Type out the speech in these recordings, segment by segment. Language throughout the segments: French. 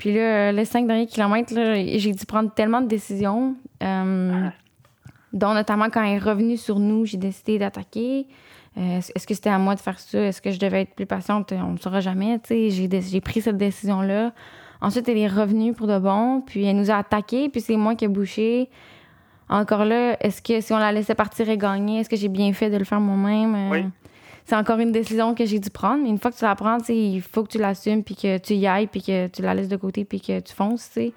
Puis là, les cinq derniers kilomètres, j'ai dû prendre tellement de décisions, euh, dont notamment quand il est revenu sur nous, j'ai décidé d'attaquer. Euh, est-ce que c'était à moi de faire ça? Est-ce que je devais être plus patiente? On ne saura jamais. J'ai pris cette décision-là. Ensuite, elle est revenue pour de bon, puis elle nous a attaqué, puis c'est moi qui ai bouché. Encore là, est-ce que si on la laissait partir et gagner, est-ce que j'ai bien fait de le faire moi-même? Euh, oui. C'est encore une décision que j'ai dû prendre, mais une fois que tu la prends, il faut que tu l'assumes, puis que tu y ailles, puis que tu la laisses de côté, puis que tu fonces, tu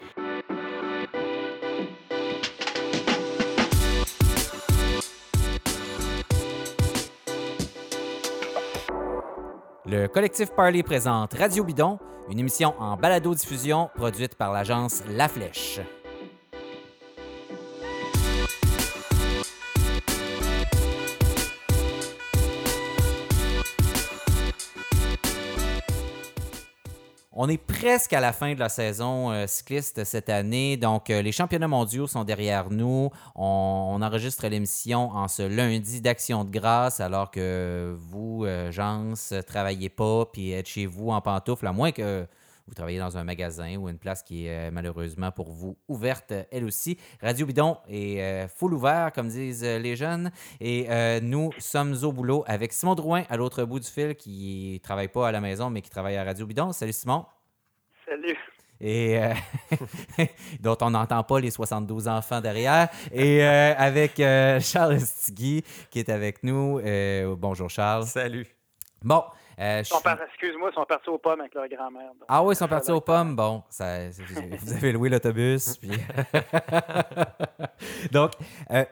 Le collectif Parley présente Radio Bidon, une émission en balado-diffusion produite par l'agence La Flèche. On est presque à la fin de la saison euh, cycliste cette année. Donc, euh, les championnats mondiaux sont derrière nous. On, enregistre l'émission en ce lundi d'action de grâce, alors que vous, euh, travaillez pas puis êtes chez vous en pantoufles, à moins que vous travaillez dans un magasin ou une place qui est malheureusement pour vous ouverte, elle aussi. Radio Bidon est full ouvert, comme disent les jeunes. Et nous sommes au boulot avec Simon Drouin à l'autre bout du fil qui travaille pas à la maison, mais qui travaille à Radio Bidon. Salut Simon. Salut. Et dont on n'entend pas les 72 enfants derrière. Et avec Charles Stigui qui est avec nous. bonjour Charles. Salut. Bon, Excuse-moi, ils sont partis aux pommes avec leur grand-mère. Ah oui, ils sont partis aux pommes. Bon, ça, vous avez loué l'autobus. puis... donc, euh,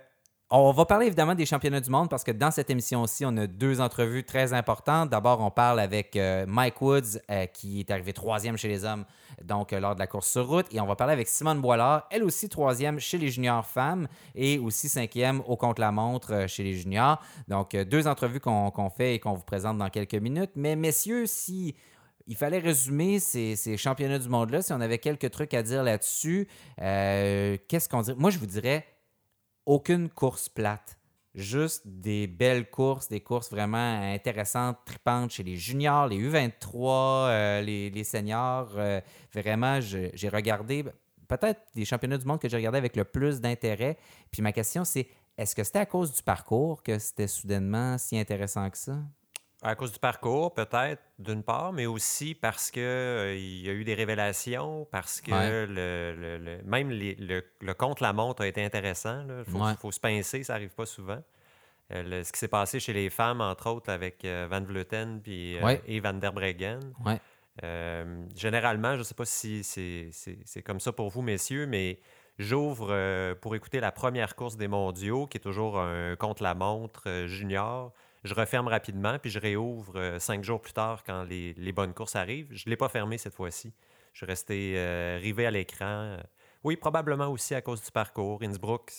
on va parler évidemment des championnats du monde parce que dans cette émission aussi, on a deux entrevues très importantes. D'abord, on parle avec euh, Mike Woods, euh, qui est arrivé troisième chez les hommes, donc lors de la course sur route. Et on va parler avec Simone Boilard, elle aussi troisième chez les juniors femmes et aussi cinquième au contre-la-montre chez les juniors. Donc, deux entrevues qu'on fait et qu'on vous présente dans quelques minutes. Mais messieurs, si il fallait résumer ces, championnats du monde-là, si on avait quelques trucs à dire là-dessus, qu'est-ce qu'on dirait? Moi, je vous dirais aucune course plate. Juste des belles courses, des courses vraiment intéressantes, tripantes chez les juniors, les U23, euh, les, seniors. Euh, vraiment, j'ai regardé peut-être les championnats du monde que j'ai regardé avec le plus d'intérêt. Puis ma question, c'est est-ce que c'était à cause du parcours que c'était soudainement si intéressant que ça? À cause du parcours, peut-être, d'une part, mais aussi parce qu'il euh, y a eu des révélations, parce que le, même le, le contre-la-montre a été intéressant. Il faut, se pincer, ça n'arrive pas souvent. Euh, ce qui s'est passé chez les femmes, entre autres, avec euh, Van Vleuten puis, et Van der Breggen. généralement, je ne sais pas si c'est comme ça pour vous, messieurs, mais j'ouvre pour écouter la première course des mondiaux, qui est toujours un contre-la-montre junior je referme rapidement, puis je réouvre euh, cinq jours plus tard quand les, bonnes courses arrivent. Je ne l'ai pas fermé cette fois-ci. Je suis resté euh, rivé à l'écran. Oui, probablement aussi à cause du parcours. Innsbruck,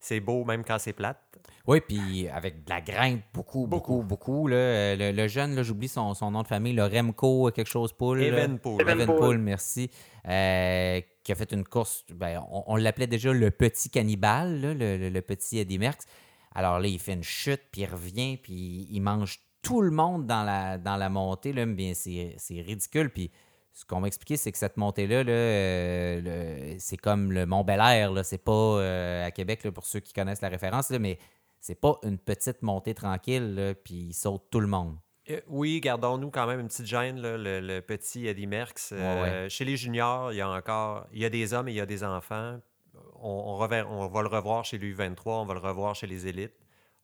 c'est beau même quand c'est plate. Oui, puis avec de la grimpe, beaucoup, beaucoup, beaucoup. là, le, jeune, j'oublie son, nom de famille, le Remco, quelque chose Poul. Evenpool. Evenpool, merci. Euh, qui a fait une course, ben, on, l'appelait déjà le petit cannibale, le, petit Eddie Merckx. Alors là, il fait une chute, puis il revient, puis il mange tout le monde dans la, dans la montée. Là, bien, c'est, ridicule. Puis ce qu'on m'a expliqué, c'est que cette montée-là, euh, c'est comme le Mont Bel Air. Là. C'est pas euh, à Québec, pour ceux qui connaissent la référence, là, mais c'est pas une petite montée tranquille, puis il saute tout le monde. Euh, oui, gardons-nous quand même une petite gêne, le, petit Eddie Merckx. Chez les juniors, il y a encore il y a des hommes et il y a des enfants on, va le revoir chez l'U23, on va le revoir chez les élites.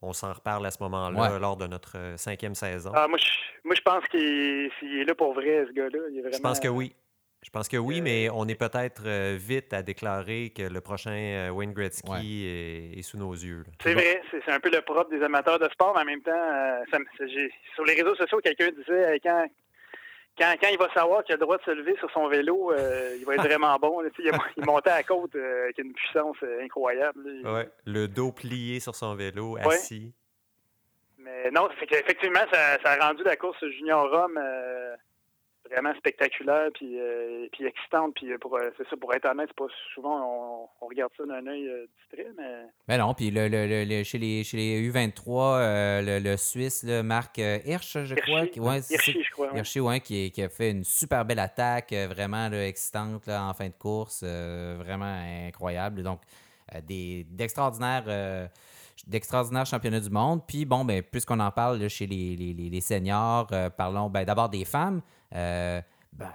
On s'en reparle à ce moment-là lors de notre euh, cinquième saison. Ah, moi, je, pense qu'il est, là pour vrai, ce gars-là. Je pense que oui. Je pense que oui, mais on est peut-être euh, vite à déclarer que le prochain euh, Wayne Gretzky est, sous nos yeux. C'est vrai, c'est un peu le propre des amateurs de sport, mais en même temps, sur les réseaux sociaux, quelqu'un disait quand, quand, il va savoir qu'il a le droit de se lever sur son vélo, euh, il va être vraiment bon. il, montait à la côte euh, avec une puissance euh, incroyable. Ouais, le dos plié sur son vélo, assis. Mais non, effectivement, ça, a rendu la course junior Rome vraiment spectaculaire puis, euh, puis excitante. Puis pour, c'est ça, pour être honnête, c'est pas souvent on, regarde ça d'un œil distrait, mais. Mais non, puis le, le, chez, les, chez les U23, le, Suisse, le Marc Hirsch, je crois. Ouais, Hirschi, je crois. Hirschi, ouais, qui, qui, a fait une super belle attaque, vraiment excitante là, en fin de course, vraiment incroyable. Donc, des, d'extraordinaires d'extraordinaires championnats du monde. Puis, bon, ben, puisqu'on en parle chez les, les, seniors, euh, parlons ben, d'abord des femmes. Euh, ben,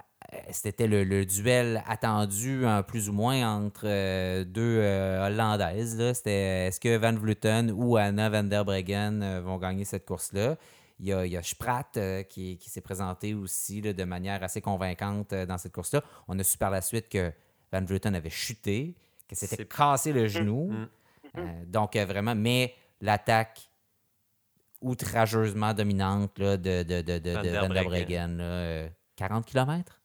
c'était le, duel attendu, plus ou moins, entre euh, deux Hollandaises. C'était est-ce que Van Vleuten ou Anna van der Breggen vont gagner cette course-là? Il y a, il Spratt qui, s'est présenté aussi de manière assez convaincante dans cette course-là. On a su par la suite que Van Vleuten avait chuté, que s'était cassé le genou. Mm. Euh, donc, euh, vraiment, mais l'attaque outrageusement dominante là, de, de, de, de, Van, der Breggen, 40 km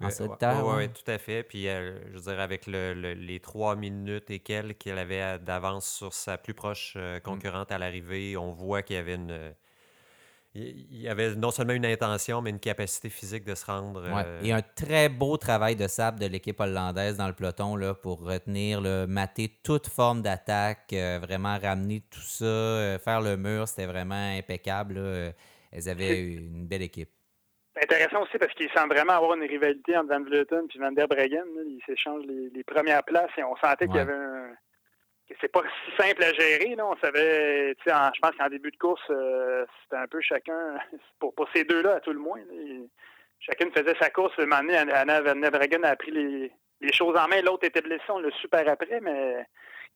en Oui, ouais, tout à fait. Puis, euh, je veux dire, avec le, les trois minutes et quelques qu'elle avait d'avance sur sa plus proche mm. concurrente à l'arrivée, on voit qu'il y avait une, il y avait non seulement une intention, mais une capacité physique de se rendre. Euh, et un très beau travail de sable de l'équipe hollandaise dans le peloton là, pour retenir, là, mater toute forme d'attaque, euh, vraiment ramener tout ça, euh, faire le mur, c'était vraiment impeccable. Elles avaient une belle équipe. Intéressant aussi parce qu'ils semblent vraiment avoir une rivalité entre Van Vleuten et Van der Breggen. Ils s'échangent les, premières places et on sentait qu'il y avait un, c'est pas si simple à gérer. Là. On savait, je pense qu'en début de course, euh, c'était un peu chacun, pour, pour ces deux-là, à tout le moins. chacun faisait sa course. Un moment donné, Anna a pris les, les choses en main. L'autre était blessé, on le super après, mais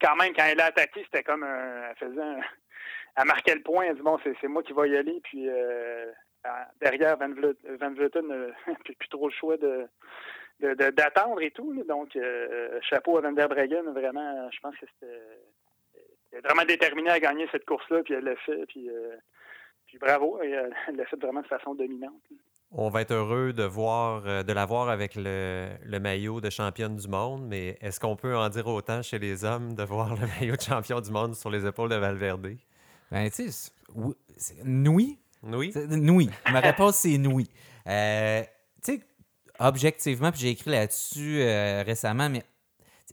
quand même, quand elle a attaqué, c'était comme un, elle faisait un, elle marquait le point. Elle dit, bon, c'est moi qui vais y aller. Puis euh, derrière, Van Vleuten n'a plus trop le choix de d'attendre et tout. Donc, euh, chapeau à Van der Breggen, vraiment, je pense que c'était vraiment déterminé à gagner cette course-là, puis elle l'a fait, puis, euh, puis bravo, elle l'a fait vraiment de façon dominante. On va être heureux de voir, euh, de la voir avec le, le, maillot de championne du monde, mais est-ce qu'on peut en dire autant chez les hommes de voir le maillot de champion du monde sur les épaules de Valverde? Ben, tu sais, oui. Oui? Oui. Ma réponse, c'est oui. tu sais, objectivement, puis j'ai écrit là-dessus euh, récemment, mais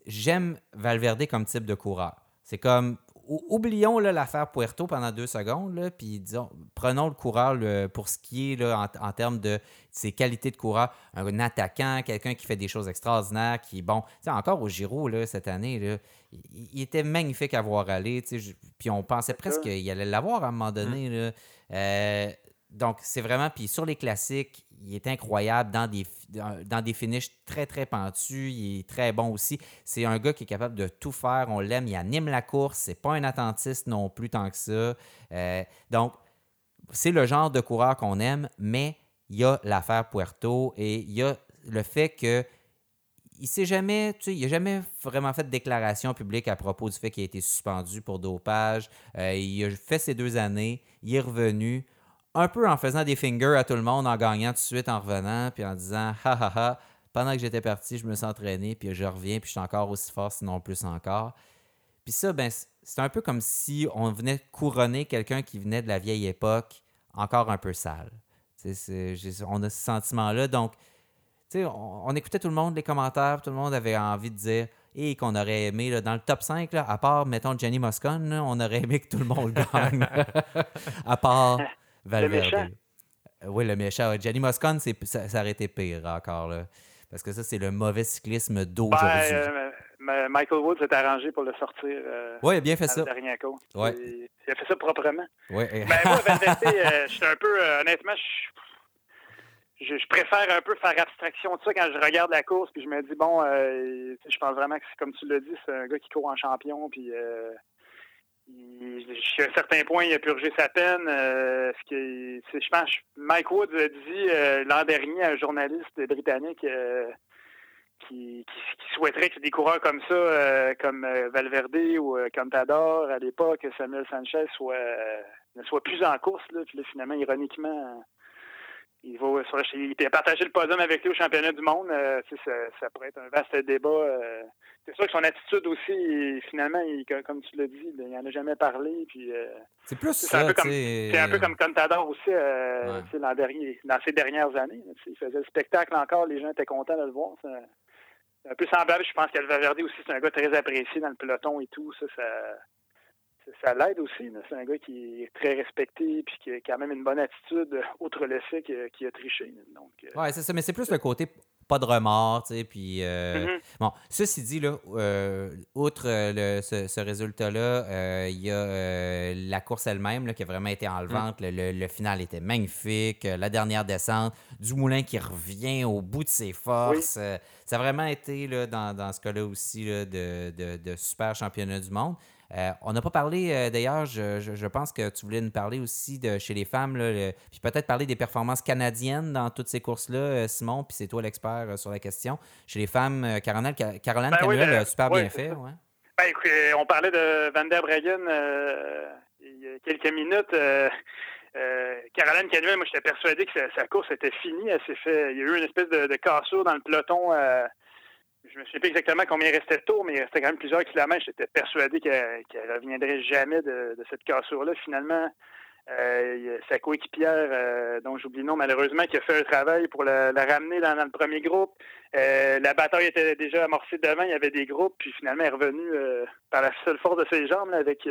j'aime Valverde comme type de coureur. C'est comme, oublions l'affaire Puerto pendant deux secondes, puis disons, prenons le coureur pour ce qui est là, en, termes de ses qualités de coureur. Un, attaquant, quelqu'un qui fait des choses extraordinaires, qui, bon, encore au Giro là, cette année, là, il, était magnifique à voir aller, puis on pensait presque qu'il allait l'avoir à un moment donné. Là. Euh, donc, c'est vraiment, puis sur les classiques, il est incroyable dans des, dans des finishes très, très pentus. Il est très bon aussi. C'est un gars qui est capable de tout faire. On l'aime. Il anime la course. C'est pas un attentiste non plus tant que ça. Euh, donc, c'est le genre de coureur qu'on aime, mais il y a l'affaire Puerto et il y a le fait que il s'est jamais, tu sais, il a jamais vraiment fait de déclaration publique à propos du fait qu'il a été suspendu pour dopage. Euh, il a fait ses deux années, il est revenu un peu en faisant des fingers à tout le monde, en gagnant tout de suite, en revenant, puis en disant ha ha ha, pendant que j'étais parti, je me suis entraîné, puis je reviens, puis je suis encore aussi fort, sinon plus encore. Puis ça, ben, c'est un peu comme si on venait couronner quelqu'un qui venait de la vieille époque, encore un peu sale. on a ce sentiment-là. Donc, on, on, écoutait tout le monde, les commentaires, tout le monde avait envie de dire et qu'on aurait aimé, dans le top 5, là, à part, mettons, Jenny Moscone, on aurait aimé que tout le monde gagne. à part le méchant. Euh, oui, le méchant. Jenny Moscone, ça, ça, aurait été pire encore. Là. Parce que ça, c'est le mauvais cyclisme d'aujourd'hui. Ben, euh, Michael Woods s'est arrangé pour le sortir. Euh, oui, il a bien fait ça. Ouais. Il a fait ça proprement. Oui. Mais ben, moi, je suis un peu, honnêtement, je, je, préfère un peu faire abstraction de ça quand je regarde la course, puis je me dis, bon, je pense vraiment que, comme tu l'as dit, c'est un gars qui court en champion, puis jusqu'à un certain point, il a purgé sa peine. Euh, ce je pense, Mike Woods a dit euh, l'an dernier à un journaliste britannique euh, qui, souhaiterait que des coureurs comme ça, comme Valverde ou Contador à l'époque, Samuel Sanchez, soit, ne soient plus en course. Là. Puis finalement, ironiquement, il va sur, il le podium avec lui au championnat du monde. ça, ça, pourrait être un vaste débat. c'est sûr que son attitude aussi, finalement, comme tu l'as dit, il n'en a jamais parlé. Puis, c'est plus ça. C'est un peu comme Contador aussi l'an dernier, dans ces dernières années. il faisait le spectacle encore, les gens étaient contents de le voir. C'est un peu semblable. Je pense qu'Alvaverdi aussi, c'est un gars très apprécié dans le peloton et tout. Ça, ça ça l'aide aussi. C'est un gars qui est très respecté et qui a quand même une bonne attitude, outre le fait qu'il a, triché. Donc, euh, ouais, c'est ça, mais c'est plus le côté pas de remords, tu sais, puis... Euh, mm-hmm. Bon, ceci dit, là, euh, outre ce, résultat-là, il y a la course elle-même qui a vraiment été enlevante. Mm. Le, final était magnifique. La dernière descente, Dumoulin qui revient au bout de ses forces. ça a vraiment été, là, dans, ce cas-là aussi, de, de super championnat du monde. Euh, on n'a pas parlé, euh, d'ailleurs, je, pense que tu voulais nous parler aussi de chez les femmes, puis peut-être parler des performances canadiennes dans toutes ces courses-là, euh, Simon, puis c'est toi l'expert sur la question. Chez les femmes, Caroline, Caroline ben a super bien fait. Ouais. Ben, on parlait de Van der Breggen il y a quelques minutes. Caroline Canuel, moi, j'étais persuadé que sa, course était finie. Elle s'est fait. Il y a eu une espèce de, de cassure dans le peloton je me souviens pas exactement combien il restait de tours, mais il restait quand même plusieurs kilomètres. J'étais persuadé qu'elle ne reviendrait jamais de, cette cassure-là. Finalement, euh, sa coéquipière, euh, dont j'oublie le nom malheureusement, qui a fait un travail pour la, ramener dans, le premier groupe. Euh, la bataille était déjà amorcée devant, il y avait des groupes, puis finalement elle est revenue par la seule force de ses jambes avec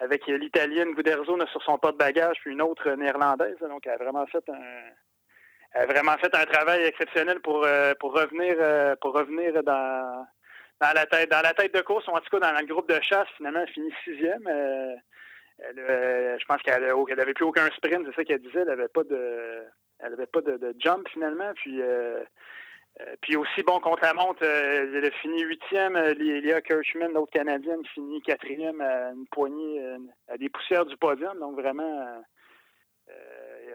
avec l'Italienne Guderzo sur son porte-bagages, puis une autre néerlandaise. Donc elle a vraiment fait un, a vraiment fait un travail exceptionnel pour, euh, pour revenir euh, pour revenir dans, dans la tête dans la tête de course, ou en tout cas dans le groupe de chasse, finalement elle finit sixième. Euh, je pense qu'elle n'avait plus aucun sprint, c'est ça qu'elle disait, elle n'avait pas de elle avait pas de, jump finalement. Puis puis aussi, bon, contre la montre, elle a fini huitième. Léa Kirchman, l'autre Canadienne, finit quatrième à une poignée, à des poussières du podium. Donc vraiment,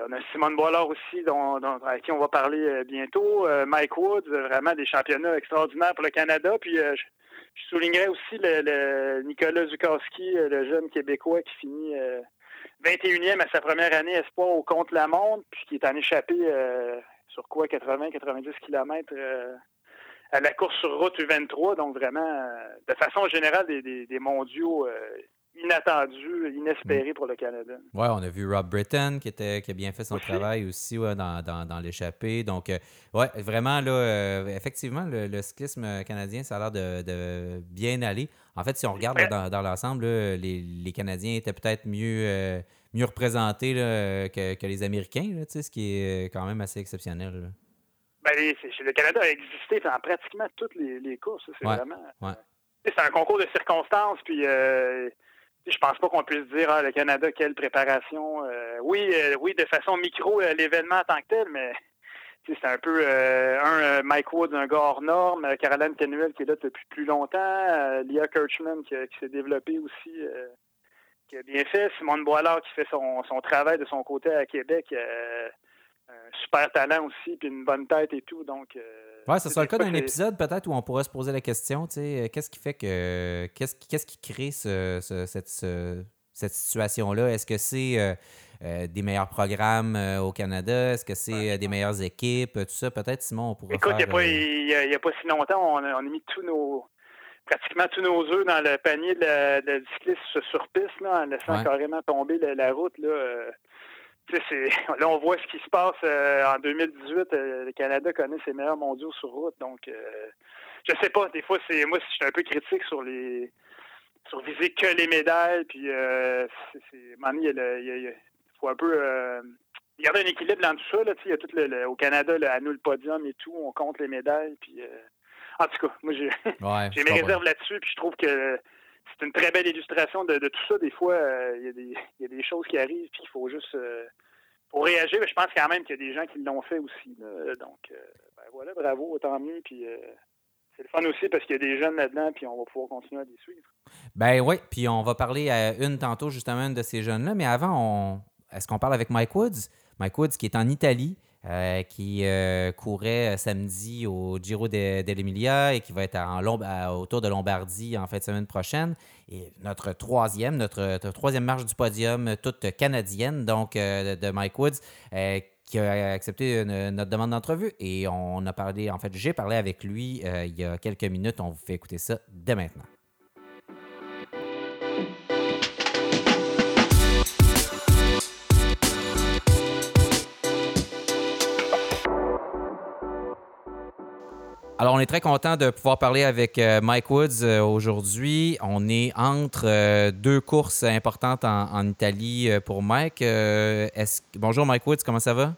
on a Simone Boilard aussi, dont, à qui on va parler euh, bientôt. Euh, Mike Woods, vraiment des championnats extraordinaires pour le Canada. Puis euh, je, soulignerais aussi le, Nicolas Zukowski, le jeune Québécois qui finit 21e à sa première année espoir au contre-la-montre, puis qui est en échappé sur quoi, 80-90 km à la course sur route U23. Donc vraiment, de façon générale, des mondiaux inattendu, inespéré pour le Canada. Oui, on a vu Rob Britton qui, était, qui a bien fait son travail aussi dans, dans, l'échappée. Donc, euh, ouais, vraiment, là, euh, effectivement, le, cyclisme canadien, ça a l'air de, bien aller. En fait, si on regarde dans, l'ensemble, les, Canadiens étaient peut-être mieux, euh, mieux représentés que, les Américains, ce qui est quand même assez exceptionnel. Ben, le Canada a existé dans pratiquement toutes les, courses. C'est vraiment. C'est un concours de circonstances, puis je pense pas qu'on puisse dire ah, le Canada, quelle préparation. Euh, oui, euh, oui, de façon micro, euh, l'événement en tant que tel, mais c'est un peu un Mike Wood, un gars hors norme, Caroline Canuel qui est là depuis plus longtemps, Leah Kirchman qui, s'est développée aussi, qui a bien fait, Simone Boilard qui fait son, son travail de son côté à Québec, un super talent aussi, puis une bonne tête et tout, donc oui, ce sera le cas d'un épisode peut-être où on pourrait se poser la question, tu sais, euh, qu'est-ce qui fait que. Qu'est-ce qui, qu'est-ce qui crée cette, cette situation-là? Est-ce que c'est euh, euh, des meilleurs programmes au Canada? Est-ce que c'est des meilleures équipes? Tout ça, peut-être, Simon, on pourrait Écoute, il n'y a, pas si longtemps, on a, mis tous nos pratiquement tous nos œufs dans le panier de la, de cycliste sur piste, là, en laissant carrément tomber la, route. Là, là, on voit ce qui se passe euh, en 2018. Euh, le Canada connaît ses meilleurs mondiaux sur route. Donc, euh, je sais pas. Des fois, c'est moi, je suis un peu critique sur les sur viser que les médailles. Puis, c'est, il, faut un peu garder un équilibre dans tout ça. Là, il y a tout le, au Canada, le, à nous le podium et tout, on compte les médailles. Puis, en tout cas, moi, j'ai, j'ai mes réserves là-dessus. Puis, je trouve que c'est une très belle illustration de, tout ça. Des fois, euh, il y, a des choses qui arrivent, puis il faut juste euh, pour réagir. Mais je pense quand même qu'il y a des gens qui l'ont fait aussi. Donc, euh, ben voilà, bravo, tant mieux. Puis c'est le fun aussi parce qu'il y a des jeunes là-dedans, puis on va pouvoir continuer à les suivre. Ben oui, puis on va parler à une tantôt, justement, une de ces jeunes-là. Mais avant, est-ce qu'on parle avec Mike Woods? Mike Woods qui est en Italie. Euh, qui euh, courait euh, samedi au Giro dell'Emilia et qui va être en autour de Lombardie en fin de semaine prochaine. Et notre troisième, notre, troisième marche du podium, toute canadienne, donc de Mike Woods, qui a accepté notre demande d'entrevue et on a parlé, en fait, j'ai parlé avec lui il y a quelques minutes. On vous fait écouter ça dès maintenant. Alors, on est très content de pouvoir parler avec euh, Mike Woods euh, aujourd'hui. On est entre euh, deux courses importantes en, Italie pour Mike. Bonjour Mike Woods, comment ça va?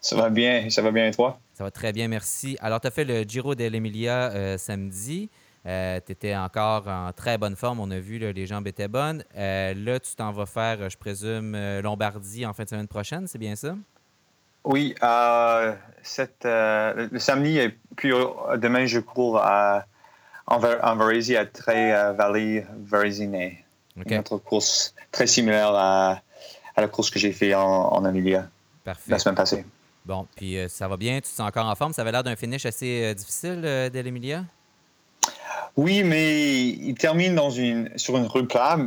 Ça va bien, ça va bien et toi? Ça va très bien, merci. Alors, tu as fait le Giro dell'Emilia samedi. tu étais encore en très bonne forme, on a vu, les jambes étaient bonnes. là, tu t'en vas faire, je présume, Lombardie en fin de semaine prochaine, c'est bien ça? Oui, euh, euh, le samedi et puis euh, demain, je cours à, en, en à Tre Valley Verezine. Une autre course très similaire à, la course que j'ai fait en, en Amelia la semaine passée. Bon, puis ça va bien? Tu te sens encore en forme? Ça avait l'air d'un finish assez difficile de l'Emilia? Oui, mais il termine dans une, sur une rue plate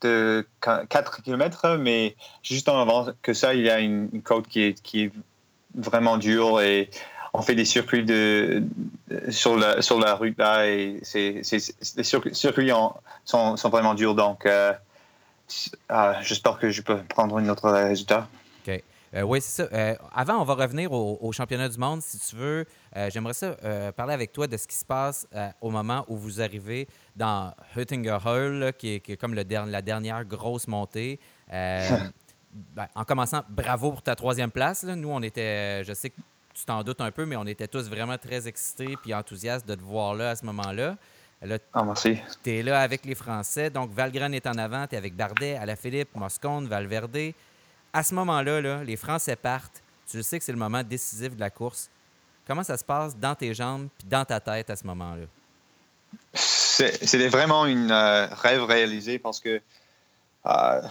de 4 km, mais juste en avant que ça, il y a une, côte qui est, vraiment dure et on fait des circuits de, sur, la, sur la route là et c'est, les circuits sont, sont, vraiment durs. Donc, euh, ah, j'espère que je peux prendre un autre résultat. OK. Euh, oui, c'est ça. Euh, avant, on va revenir au, championnat du monde, si tu veux. j'aimerais ça parler avec toi de ce qui se passe au moment où vous arrivez dans Huttinger Hall, qui, est, comme le la dernière grosse montée. Euh, ben, en commençant, bravo pour ta troisième place. Nous, on était, je sais que tu t'en doutes un peu, mais on était tous vraiment très excités et enthousiastes de te voir là à ce moment-là. Là, ah, merci. Tu es là avec les Français. Donc, Valgren est en avant. Tu es avec Bardet, Alaphilippe, Moscone, Valverde. À ce moment-là, là, les Français partent. Tu sais que c'est le moment décisif de la course. Comment ça se passe dans tes jambes puis dans ta tête à ce moment-là? C'était vraiment un euh, rêve réalisé parce que euh,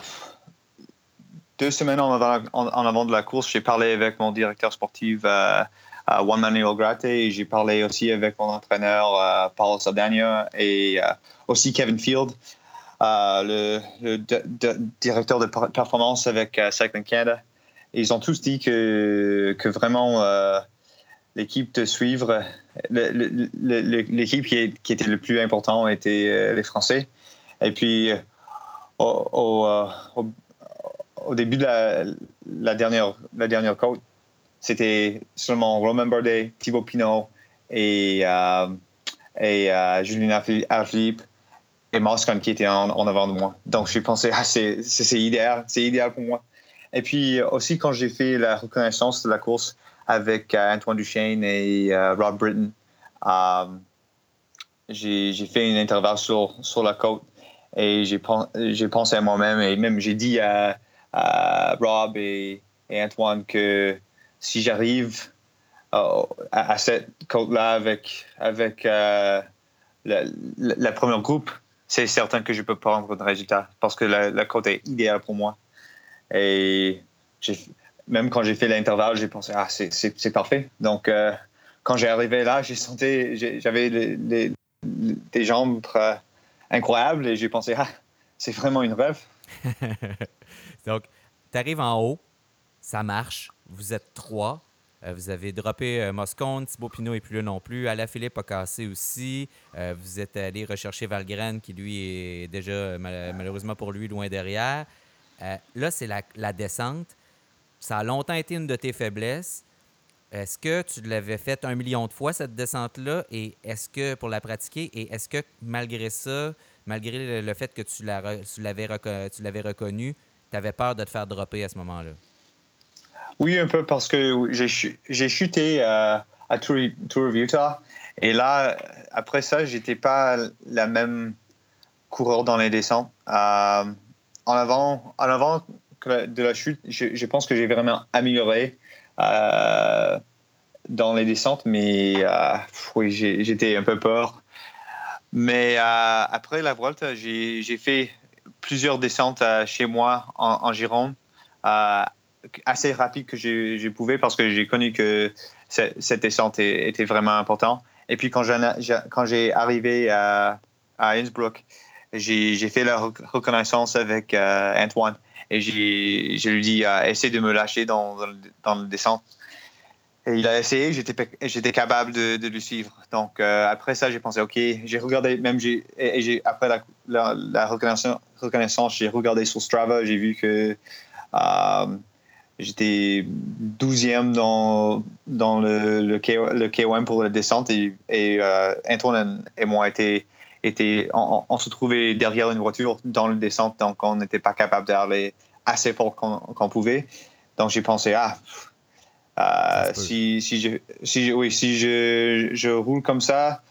deux semaines en avant, de la course, j'ai parlé avec mon directeur sportif euh, Juan Manuel Gratte et j'ai parlé aussi avec mon entraîneur Paul Saldana et aussi Kevin Field, le, directeur de performance avec Cycling Canada. ils ont tous dit que vraiment l'équipe de suivre, l'équipe qui, était le plus important était euh, les Français. Et puis, euh, au, euh, au, début de la, dernière, la côte, c'était seulement Romain Bardet, Thibaut Pinot et, Julien Alaphilippe et Moscon qui étaient en, en, avant de moi. Donc, j'ai pensé, ah, c'est idéal, c'est idéal pour moi. Et puis aussi, quand j'ai fait la reconnaissance de la course, avec euh, Antoine Duchesne et euh, Rob Britton. Euh, j'ai fait une intervalle sur, sur la côte et j'ai pensé à moi-même et même j'ai dit à, Rob et, Antoine que si j'arrive à, cette côte-là avec, avec la, première groupe, c'est certain que je peux prendre un résultat parce que la, la côte est idéale pour moi. Et j'ai même quand j'ai fait l'intervalle, j'ai pensé, ah, c'est parfait. Donc, euh, quand j'ai arrivé là, j'ai senti, j'avais des jambes incroyables et j'ai pensé, ah, c'est vraiment une rêve. Donc, tu arrives en haut, ça marche, vous êtes trois. Euh, vous avez droppé euh, Moscone, Thibaut Pinot n'est plus là non plus. Alain Philippe a cassé aussi. vous êtes allé rechercher Valgren, qui lui est déjà, malheureusement pour lui, loin derrière. là, c'est la, descente. Ça a longtemps été une de tes faiblesses. Est-ce que tu l'avais fait un million de fois, cette descente-là, et est-ce que pour la pratiquer, et est-ce que malgré ça, malgré le, fait que tu l'avais reconnu, tu avais peur de te faire dropper à ce moment-là? Oui, un peu, parce que j'ai chuté euh, à Tour, of Utah, et là, après ça, j'étais pas la même coureur dans les descentes. Euh, en avant, en avant de la chute, je, pense que j'ai vraiment amélioré euh, dans les descentes, mais euh, oui, j'étais un peu peur. Mais euh, après la Vuelta, j'ai fait plusieurs descentes chez moi en, Gironde, assez rapide que j'ai pouvais parce que j'ai connu que cette, descente était vraiment importante. Et puis quand j'ai arrivé à Innsbruck, j'ai fait la reconnaissance avec Antoine et je lui dis, essaie de me lâcher dans, dans, le descente. Et il a essayé, j'étais, capable de, le suivre. Donc, après ça, j'ai pensé, OK, j'ai regardé, même j'ai, après la, reconnaissance, reconnaissance, j'ai regardé sur Strava, j'ai vu que J'étais 12e dans, dans le, le, K, le K1 pour la descente et, et euh, Antoine et moi était, était, on, se trouvait derrière une voiture dans le descente, donc on n'était pas capable d'aller assez fort qu'on pouvait. Donc j'ai pensé, ah, euh, si, si, je, si, oui, si je, je, roule comme ça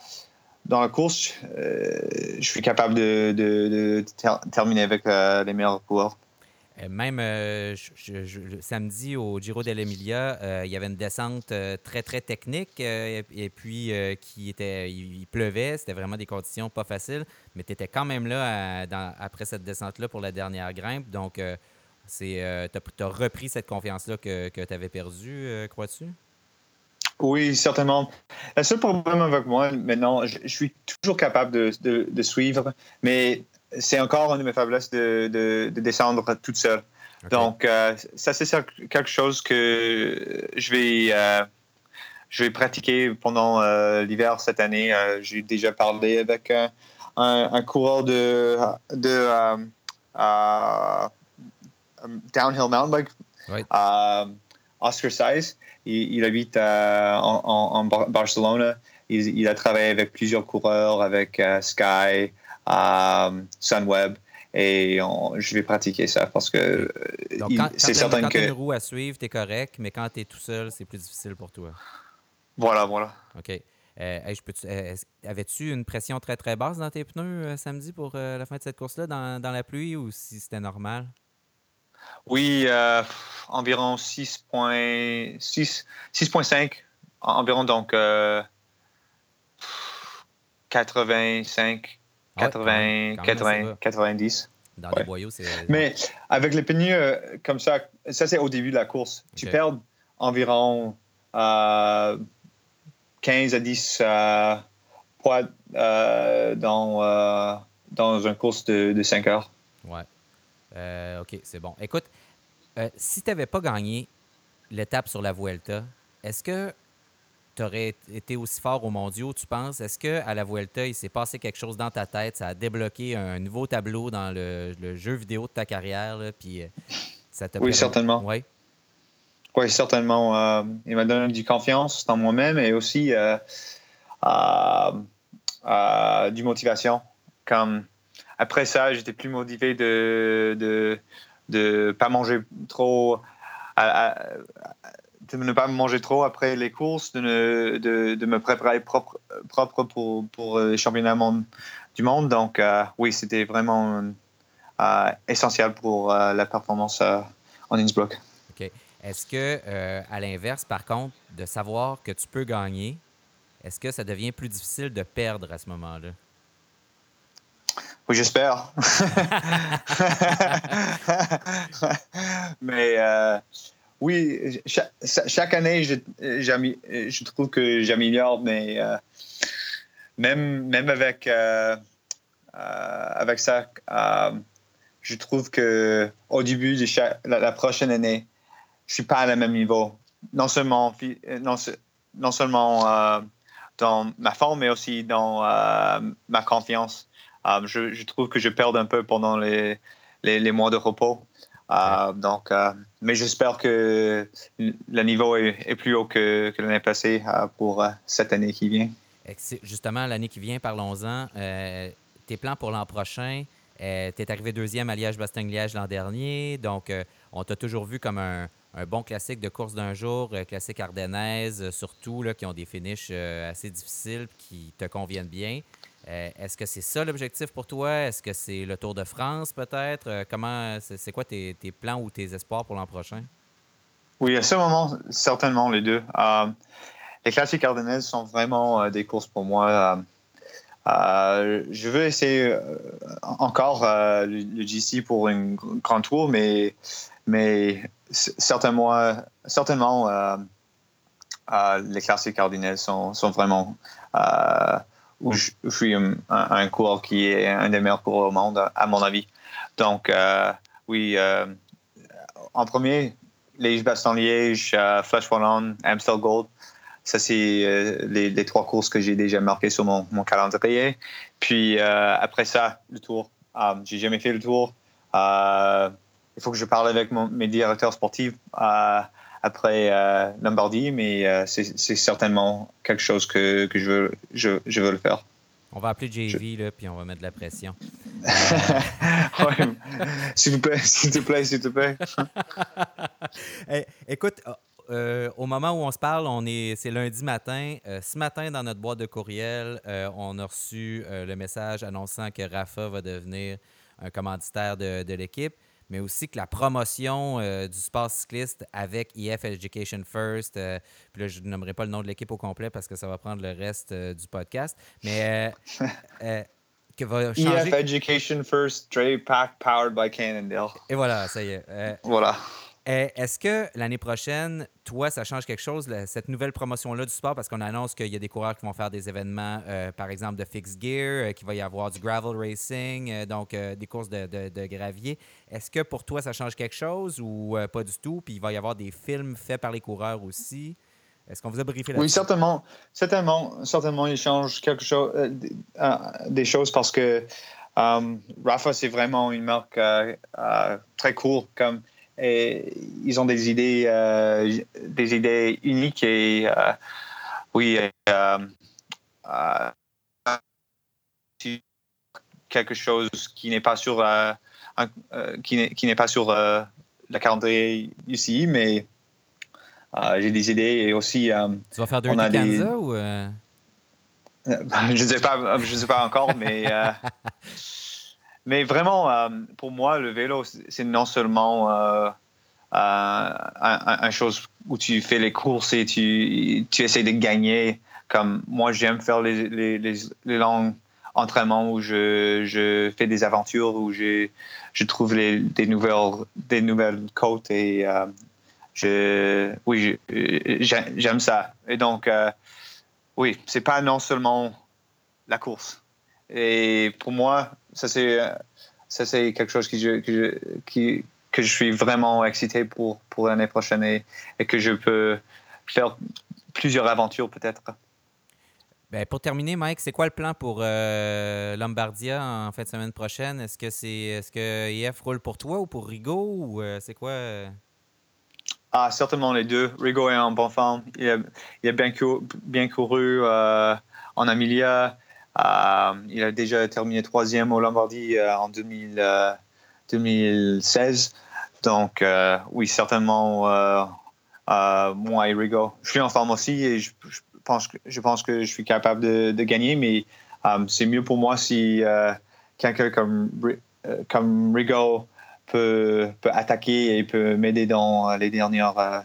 dans la course, euh, je suis capable de, de, de terminer avec les meilleurs coureurs. Euh, même euh, samedi au Giro dell'Emilia, euh, il y avait une descente très, très technique et, puis qui était, il, pleuvait. C'était vraiment des conditions pas faciles, mais tu étais quand même là après cette descente-là pour la dernière grimpe. Donc, tu as, repris cette confiance-là que, que tu avais perdue, crois-tu? Oui, certainement. Le seul problème avec moi maintenant, je, suis toujours capable de, de suivre, mais c'est encore une de mes faiblesses de, de, descendre toute seule. Donc, euh, ça, c'est quelque chose que je vais, euh, je vais pratiquer pendant euh, l'hiver cette année. J'ai déjà parlé avec un, un, coureur de, de downhill mountain bike, Oscar Size. Il, habite en, en, Barcelone. Il, il, a travaillé avec plusieurs coureurs, avec Sky à Sunweb et je vais pratiquer ça parce que c'est certain que. Quand tu une roue à suivre, tu es correct, mais quand tu es tout seul, c'est plus difficile pour toi. Voilà, voilà. OK. Euh, euh, avais-tu une pression très, très basse dans tes pneus euh, samedi pour la fin de cette course-là, dans, dans, la pluie, ou si c'était normal? Oui, environ 6,5, environ donc 85 80, 80 90. Dans les boyaux, c'est. Mais avec les pneus euh, comme ça, ça c'est au début de la course. Tu perds environ 15 euh, à 10 euh, poids dans, dans une course de, de 5 heures. Ouais. OK, c'est bon. Écoute, si tu n'avais pas gagné l'étape sur la Vuelta, est-ce que tu aurais été aussi fort au mondiaux, tu penses? Est-ce qu'à la Vuelta, il s'est passé quelque chose dans ta tête? Ça a débloqué un nouveau tableau dans le, jeu vidéo de ta carrière? puis euh, ça oui, certainement. Oui, oui certainement. Euh, il m'a donné du confiance dans moi-même et aussi euh, du motivation. Comme après ça, j'étais plus motivé de ne de, pas manger trop de ne pas manger trop après les courses, de, de, me préparer propre, propre pour, pour les championnats du monde. Donc, euh, oui, c'était vraiment euh, essentiel pour euh, la performance en Innsbruck. OK. Est-ce que, à l'inverse, par contre, de savoir que tu peux gagner, est-ce que ça devient plus difficile de perdre à ce moment-là? Oui, j'espère. Mais oui, chaque, année, je, trouve que j'améliore, mais euh, même, même avec, euh, euh, avec ça, je trouve que au début de la, prochaine année, je suis pas à le même niveau. Non seulement, non, seulement dans ma forme, mais aussi dans ma confiance. Je, trouve que je perds un peu pendant les, les mois de repos. Euh, donc, euh, mais j'espère que le niveau est, plus haut que, l'année passée euh, pour cette année qui vient. Justement, l'année qui vient, parlons-en. tes plans pour l'an prochain, tu es arrivé deuxième à Liège-Bastogne-Liège l'an dernier. Donc, on t'a toujours vu comme un, bon classique de course d'un jour, classique ardennaise, surtout, là, qui ont des finishes assez difficiles qui te conviennent bien. Euh, est-ce que c'est ça l'objectif pour toi? Est-ce que c'est le Tour de France peut-être? Euh, comment c'est quoi tes, plans ou tes espoirs pour l'an prochain? Oui, à ce moment, certainement les deux. Euh, les classiques ardennaises sont vraiment des courses pour moi. je veux essayer encore le, GC pour un grand tour, mais, certainement, certainement les classiques ardennaises sont vraiment où je, suis un, un, coureur qui est un des meilleurs coureurs au monde, à mon avis. Donc, euh, oui, euh, en premier, Liège-Bastogne-Liège, Flash Wallon, Amstel Gold. Ça, c'est les, trois courses que j'ai déjà marquées sur mon, mon calendrier. Puis après ça, le tour. j'ai jamais fait le tour. il faut que je parle avec mes directeurs sportifs après euh, Lombardie, mais euh, c'est certainement quelque chose que, que je, veux, je, je, veux le faire. On va appeler JV, là, puis on va mettre de la pression. s'il vous plaît, s'il te plaît, s'il te plaît. écoute, euh, au moment où on se parle, on est, c'est lundi matin. ce matin, dans notre boîte de courriel, on a reçu le message annonçant que Rafa va devenir un commanditaire de, de l'équipe mais aussi que la promotion euh, du sport cycliste avec EF Education First, euh, puis là, je ne nommerai pas le nom de l'équipe au complet parce que ça va prendre le reste euh, du podcast, mais que va changer... EF Education First, Dre Pack, powered by Cannondale. Et voilà, ça y est. voilà. Eh, est-ce que l'année prochaine, toi, ça change quelque chose, cette nouvelle promotion-là du sport, parce qu'on annonce qu'il y a des coureurs qui vont faire des événements, euh, par exemple, de fixed gear, euh, qu'il va y avoir du gravel racing, euh, donc des courses de, gravier. Est-ce que pour toi, ça change quelque chose ou pas du tout? Puis il va y avoir des films faits par les coureurs aussi. Est-ce qu'on vous a briefé là Oui, certainement. Certainement, certainement, il change quelque chose, des choses parce que Rafa, c'est vraiment une marque très cool. Comme et ils ont des idées, euh, des idées uniques et euh, oui, euh, quelque chose qui n'est pas sur qui n'est pas sur la calendrier ici, mais j'ai des idées et aussi. tu vas faire de Kansas des... ou Je ne sais pas, je sais pas encore, mais Mais vraiment, euh, pour moi, le vélo, c'est non seulement euh, euh un, chose où tu fais les courses et tu, tu essaies de gagner. Comme moi, j'aime faire les, les, les, longs entraînements où je, je, fais des aventures, où je, je trouve les, des, nouvelles, des nouvelles côtes et euh, je, oui, j'aime ça. Et donc, oui, c'est pas non seulement la course. Et pour moi, ça c'est ça c'est quelque chose que je, que qui, que je suis vraiment excité pour pour l'année prochaine et, que je peux faire plusieurs aventures peut-être. Ben, pour terminer, Mike, c'est quoi le plan pour euh, Lombardia en fin de semaine prochaine? Est-ce que c'est est-ce que EF roule pour toi ou pour Rigo ou euh, c'est quoi? Euh? Ah, certainement les deux. Rigo est en bonne forme. Il a, il a bien, bien couru en Amelia. Euh, il a déjà terminé troisième au Lombardie euh, en 2016. Euh, Donc, oui, certainement, moi et Rigo. Je suis en forme aussi et je, pense, que, je suis capable de, gagner, mais c'est mieux pour moi si quelqu'un comme, comme Rigo peut attaquer et peut m'aider dans les dernières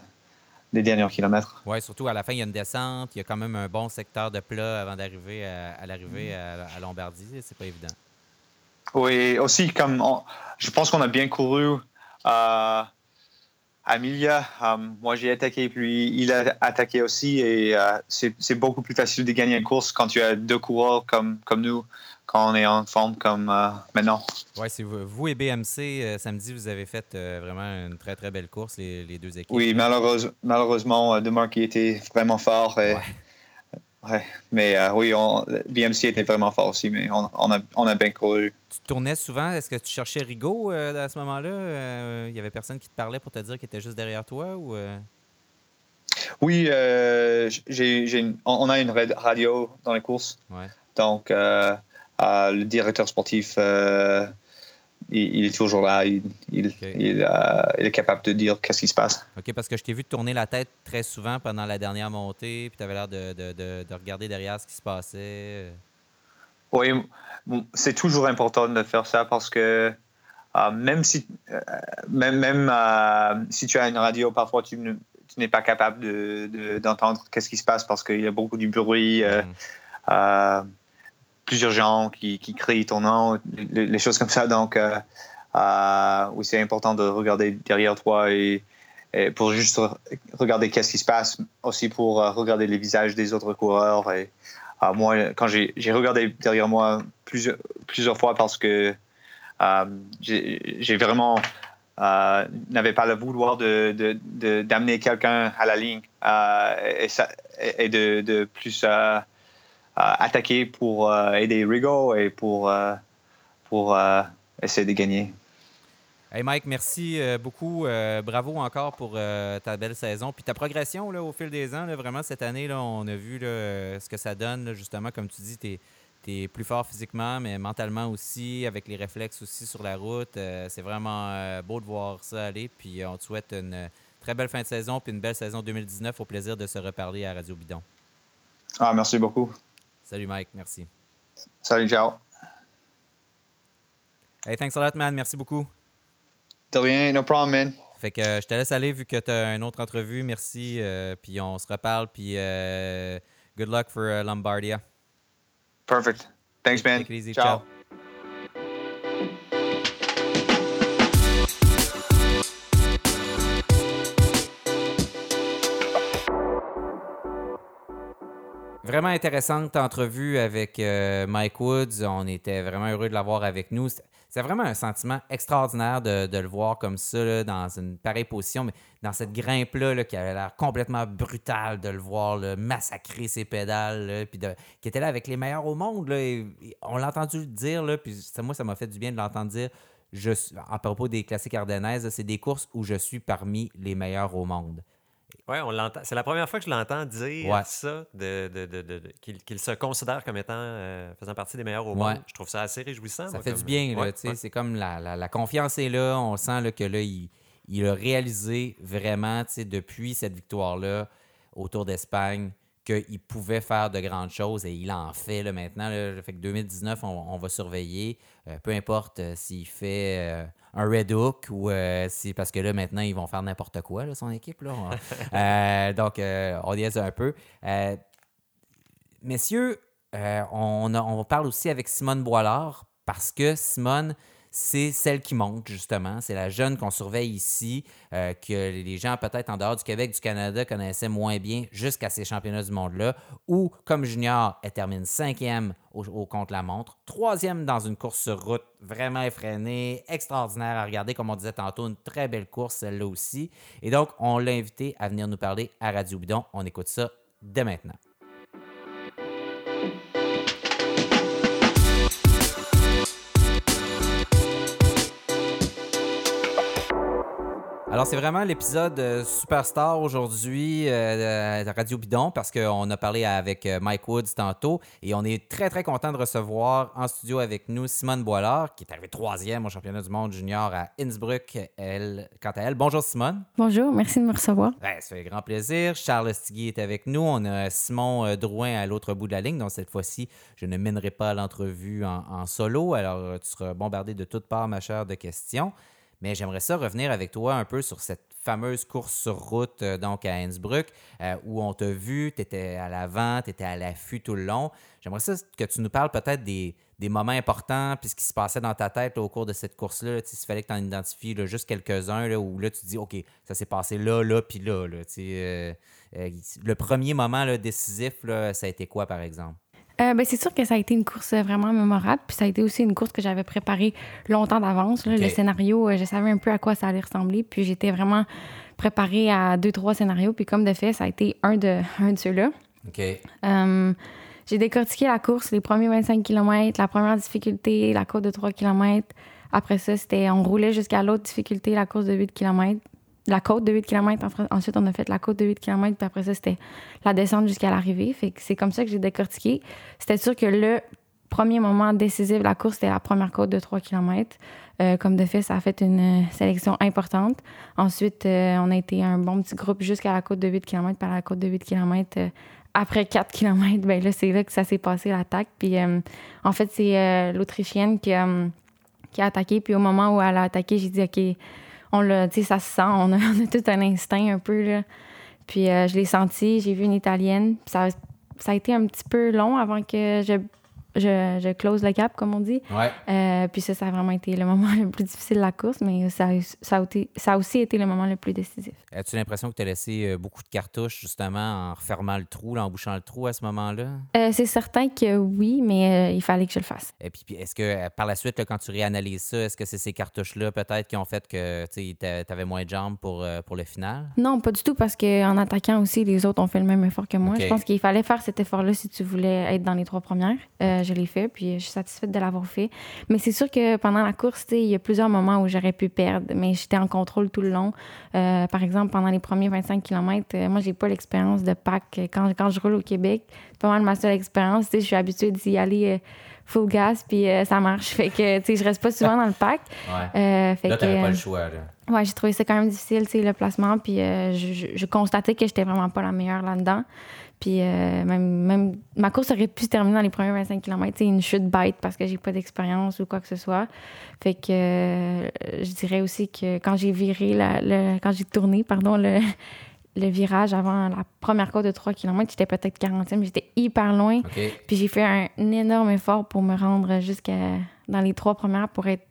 des derniers kilomètres. Oui, surtout à la fin, il y a une descente. Il y a quand même un bon secteur de plat avant d'arriver à, l'arrivée à, Lombardie. C'est pas évident. Oui, aussi, comme je pense qu'on a bien couru euh. Euh, moi, j'ai attaqué, puis il a attaqué aussi. Et euh, c'est beaucoup plus facile de gagner une course quand tu as deux coureurs comme, comme nous quand on est en forme comme euh, maintenant. Oui, c'est vous, vous, et BMC, euh, samedi, vous avez fait euh, vraiment une très, très belle course, les, les deux équipes. Oui, malheureusement, malheureusement, qui était vraiment fort. Et, ouais. mais oui, on, BMC était vraiment fort aussi, mais on, on, a, on a, bien couru. Tu tournais souvent? Est-ce que tu cherchais Rigaud à ce moment-là? Il y avait personne qui te parlait pour te dire qu'il était juste derrière toi? ou Oui, j'ai, on a une radio dans les courses. Ouais. Donc, le directeur sportif, euh, il, est toujours là. Il, euh, il, est capable de dire qu'est-ce qui se passe. OK, parce que je t'ai vu tourner la tête très souvent pendant la dernière montée, puis tu avais l'air de, de, de, regarder derrière ce qui se passait. Oui, c'est toujours important de faire ça parce que euh, même si, même, même si tu as une radio, parfois tu, n'es pas capable d'entendre qu'est-ce qui se passe parce qu'il y a beaucoup de bruit. Mm plusieurs gens qui, qui crient ton nom, les, choses comme ça. Donc, euh, euh, oui, c'est important de regarder derrière toi et, pour juste regarder qu'est-ce qui se passe, aussi pour euh, regarder les visages des autres coureurs. Et moi, quand j'ai regardé derrière moi plusieurs, plusieurs fois parce que j'ai vraiment n'avait pas le vouloir d'amener de, de, quelqu'un à la ligne et, ça, et, de, de, plus attaquer pour aider Rigo et pour, pour essayer de gagner. Hey Mike, merci euh, beaucoup. Euh, bravo encore pour euh, ta belle saison. Puis ta progression là, au fil des ans, vraiment cette année, là, on a vu ce que ça donne. justement, comme tu dis, tu es, plus fort physiquement, mais mentalement aussi, avec les réflexes aussi sur la route. c'est vraiment beau de voir ça aller. Puis on te souhaite une très belle fin de saison, puis une belle saison 2019. Au plaisir de se reparler à Radio Bidon. Ah, merci beaucoup. Salut Mike, merci. Salut, ciao. Hey, thanks a lot, man. Merci beaucoup. De rien, no problem, man. Fait que euh, je te laisse aller vu que tu as une autre entrevue. Merci. Euh, puis on se reparle. Puis euh, good luck for Lombardia. Perfect. Thanks, man. Take it easy. Ciao. Vraiment intéressante entrevue avec Mike Woods. On était vraiment heureux de l'avoir avec nous. C'est vraiment un sentiment extraordinaire de, le voir comme ça, dans une pareille position, mais dans cette grimpe-là qui avait l'air complètement brutale de le voir massacrer ses pédales, puis qui était là avec les meilleurs au monde. on l'a entendu dire, là, puis moi, ça m'a fait du bien de l'entendre dire. Je, à propos des classiques ardennaises, c'est des courses où je suis parmi les meilleurs au monde. Oui, on l'entend. C'est la première fois que je l'entends dire ça, de, de, qu'il, se considère comme étant euh, faisant partie des meilleurs au monde. Je trouve ça assez réjouissant. Ça fait du bien. C'est comme la, confiance est là. On sent que là, il, il, a réalisé vraiment depuis cette victoire-là autour d'Espagne qu'il pouvait faire de grandes choses et il en fait là, maintenant. Là, fait que 2019, on, va surveiller. Euh, peu importe euh, s'il fait un Red Hook ou euh, c'est parce que là, maintenant, ils vont faire n'importe quoi, là, son équipe. Là. Euh, donc, euh, on dièse un peu. messieurs, on, on parle aussi avec Simone Boilard parce que Simone, c'est celle qui monte, justement. C'est la jeune qu'on surveille ici, euh, que les gens, peut-être en dehors du Québec, du Canada, connaissaient moins bien jusqu'à ces championnats du monde-là, où, comme junior, elle termine cinquième au, au contre-la-montre, troisième dans une course sur route vraiment effrénée, extraordinaire à regarder, comme on disait tantôt, une très belle course, celle-là aussi. Et donc, on l'a invité à venir nous parler à Radio Bidon. On écoute ça dès maintenant. Alors, c'est vraiment l'épisode euh, Superstar aujourd'hui euh, de Radio Bidon parce qu'on a parlé avec euh, Mike Woods tantôt et on est très, très content de recevoir en studio avec nous Simone Boilard qui est arrivée troisième au championnat du monde junior à Innsbruck, elle, quant à elle. Bonjour Simone. Bonjour, merci de me recevoir. Ben, ça fait grand plaisir. Charles Stigui est avec nous. On a Simon Drouin à l'autre bout de la ligne. Donc, cette fois-ci, je ne mènerai pas l'entrevue en, en solo. Alors, tu seras bombardé de toutes parts, ma chère, de questions. Mais j'aimerais ça revenir avec toi un peu sur cette fameuse course sur route euh, donc à Innsbruck euh, où on t'a vu, tu étais à l'avant, tu étais à l'affût tout le long. J'aimerais ça que tu nous parles peut-être des, moments importants puis ce qui se passait dans ta tête au cours de cette course-là. S'il fallait que tu en identifies juste quelques-uns où là tu te dis OK, ça s'est passé là, là, puis là. là euh, le premier moment décisif, ça a été quoi par exemple? Euh, ben, c'est sûr que ça a été une course vraiment mémorable. Puis ça a été aussi une course que j'avais préparée longtemps d'avance. Le scénario, euh, je savais un peu à quoi ça allait ressembler. Puis j'étais vraiment préparée à deux, trois scénarios. Puis comme de fait, ça a été un de, un de ceux-là. Euh, j'ai décortiqué la course, les premiers 25 km, la première difficulté, la course de 3 km. Après ça, c'était on roulait jusqu'à l'autre difficulté, la course de 8 km la côte de 8 km. Ensuite, on a fait la côte de 8 km, puis après ça, c'était la descente jusqu'à l'arrivée. C'est comme ça que j'ai décortiqué. C'était sûr que le premier moment décisif de la course, c'était la première côte de 3 km. Euh, comme de fait, ça a fait une sélection importante. Ensuite, euh, on a été un bon petit groupe jusqu'à la côte de 8 km. Par la côte de 8 km, euh, après 4 km, ben là, c'est là que ça s'est passé l'attaque. Puis en fait, c'est l'Autrichienne qui, qui a attaqué. Puis au moment où elle a attaqué, j'ai dit, OK, on l'a, tu sais, ça se sent, on a, tout un instinct un peu, là. Puis euh, je l'ai senti, j'ai vu une Italienne. Ça, ça a été un petit peu long avant que je je, close le cap, comme on dit. Euh, puis ça, ça a vraiment été le moment le plus difficile de la course, mais ça, ça, a, été, ça a aussi été le moment le plus décisif. As-tu l'impression que tu as laissé euh, beaucoup de cartouches, justement, en refermant le trou, en bouchant le trou à ce moment-là? Euh, c'est certain que oui, mais il fallait que je le fasse. Et puis, est-ce que par la suite, quand tu réanalyses ça, est-ce que c'est ces cartouches-là peut-être qui ont fait que tu avais moins de jambes pour, pour le final? Non, pas du tout, parce qu'en attaquant aussi, les autres ont fait le même effort que moi. Je pense qu'il fallait faire cet effort-là si tu voulais être dans les trois premières. Euh, je l'ai fait, puis je suis satisfaite de l'avoir fait. Mais c'est sûr que pendant la course, il y a plusieurs moments où j'aurais pu perdre, mais j'étais en contrôle tout le long. Euh, par exemple, pendant les premiers 25 km, euh, moi, j'ai pas l'expérience de pack. Quand, quand je roule au Québec, c'est pas mal ma seule expérience. Je suis habituée d'y aller full gas, puis ça marche. Fait que, tu sais, je reste pas souvent dans le pack. Ouais. fait là, t'avais pas le choix, là. Ouais, j'ai trouvé ça quand même difficile, tu sais, le placement, puis je, je, constatais que j'étais vraiment pas la meilleure là-dedans. Puis euh, même, même, ma course aurait pu se terminer dans les premiers 25 km. C'est une chute bête parce que j'ai pas d'expérience ou quoi que ce soit. Fait que euh, je dirais aussi que quand j'ai viré, la, quand j'ai tourné, pardon, le, le virage avant la première course de 3 km, j'étais peut-être 40e, j'étais hyper loin. Puis j'ai fait un énorme effort pour me rendre jusqu'à dans les trois premières pour être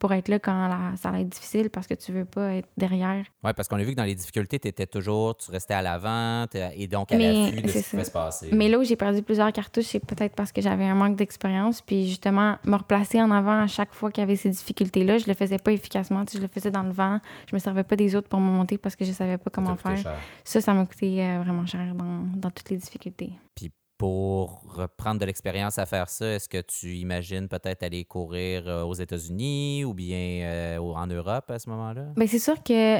pour être là quand ça va être difficile parce que tu veux pas être derrière. Oui, parce qu'on a vu que dans les difficultés, tu étais toujours, tu restais à l'avant et donc à l'affût de ce qui pouvait se passer. Mais là où j'ai perdu plusieurs cartouches, c'est peut-être parce que j'avais un manque d'expérience. Puis justement, me replacer en avant à chaque fois qu'il y avait ces difficultés-là, je le faisais pas efficacement. je le faisais dans le vent. Je me servais pas des autres pour me monter parce que je savais pas comment faire. Ça, ça m'a coûté euh, vraiment cher dans, dans toutes les difficultés. Puis pour reprendre de l'expérience à faire ça, est-ce que tu imagines peut-être aller courir euh, aux États-Unis ou bien euh, en Europe à ce moment-là? Bien, c'est sûr que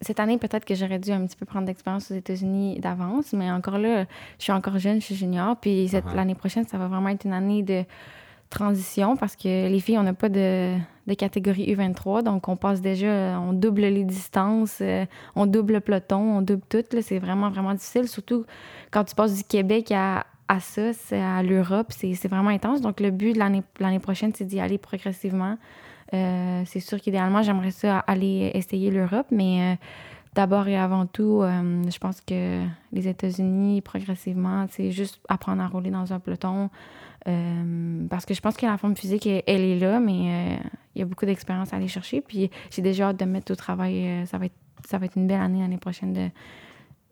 cette année, peut-être que j'aurais dû un petit peu prendre d'expérience aux États-Unis d'avance, mais encore là, je suis encore jeune, je suis junior, puis uh-huh. l'année prochaine, ça va vraiment être une année de transition parce que les filles, on n'a pas de, de, catégorie U23, donc on passe déjà, on double les distances, euh, on double le peloton, on double tout. C'est vraiment, vraiment difficile, surtout quand tu passes du Québec à, à ça, c'est à l'Europe, c'est vraiment intense. Donc, le but de l'année prochaine, c'est d'y aller progressivement. Euh, c'est sûr qu'idéalement, j'aimerais ça aller essayer l'Europe, mais euh, d'abord et avant tout, euh, je pense que les États-Unis, progressivement, c'est juste apprendre à rouler dans un peloton. parce que je pense que la forme physique, elle, est là, mais il y a beaucoup d'expérience à aller chercher. Puis j'ai déjà hâte de mettre au travail. ça, va être, ça va être une belle année l'année prochaine de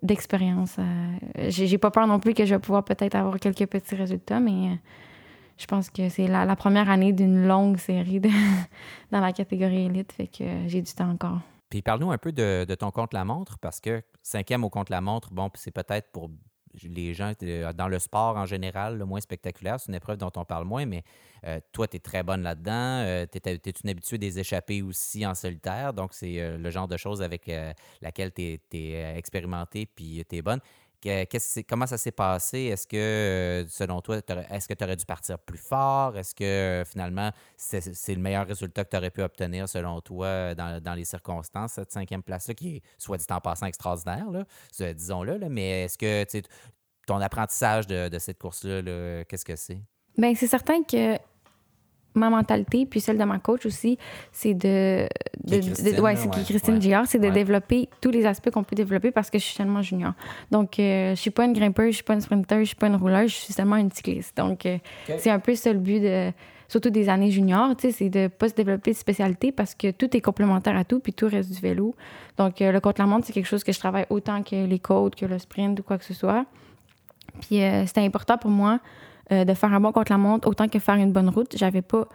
d'expérience. Euh, j'ai pas peur non plus que je vais pouvoir peut-être avoir quelques petits résultats, mais euh, je pense que c'est la, première année d'une longue série dans la catégorie élite, fait que j'ai du temps encore. Puis parle-nous un peu de, de ton contre-la-montre, parce que cinquième au contre-la-montre, bon, c'est peut-être pour les gens dans le sport en général, le moins spectaculaire. C'est une épreuve dont on parle moins, mais euh, toi, tu es très bonne là-dedans. Euh, tu es, une habituée des échappées aussi en solitaire. Donc, c'est euh, le genre de choses avec laquelle tu es, expérimentée puis tu es bonne. Comment ça s'est passé? Est-ce que, selon toi, est-ce que tu aurais dû partir plus fort? Est-ce que finalement, c'est le meilleur résultat que tu aurais pu obtenir, selon toi, dans, les circonstances, cette cinquième place-là, qui est, soit dit en passant, extraordinaire, disons-le, mais est-ce que ton apprentissage de, de cette course-là, qu'est-ce que c'est? Bien, c'est certain que ma mentalité, puis celle de ma coach aussi, c'est de. de, ouais, c'est Christine Giard, c'est de développer tous les aspects qu'on peut développer parce que je suis seulement junior. Donc, euh, je suis pas une grimpeuse, je suis pas une sprinter, je suis pas une rouleuse, je suis seulement une cycliste. Donc, euh, c'est un peu ça le but de. Surtout des années juniors, tu sais, c'est de pas se développer de spécialité parce que tout est complémentaire à tout, puis tout reste du vélo. Donc, euh, le contre-la-montre, c'est quelque chose que je travaille autant que les côtes, que le sprint ou quoi que ce soit. Puis, c'était important pour moi euh, de faire un bon contre-la-montre autant que faire une bonne route. J'avais pas.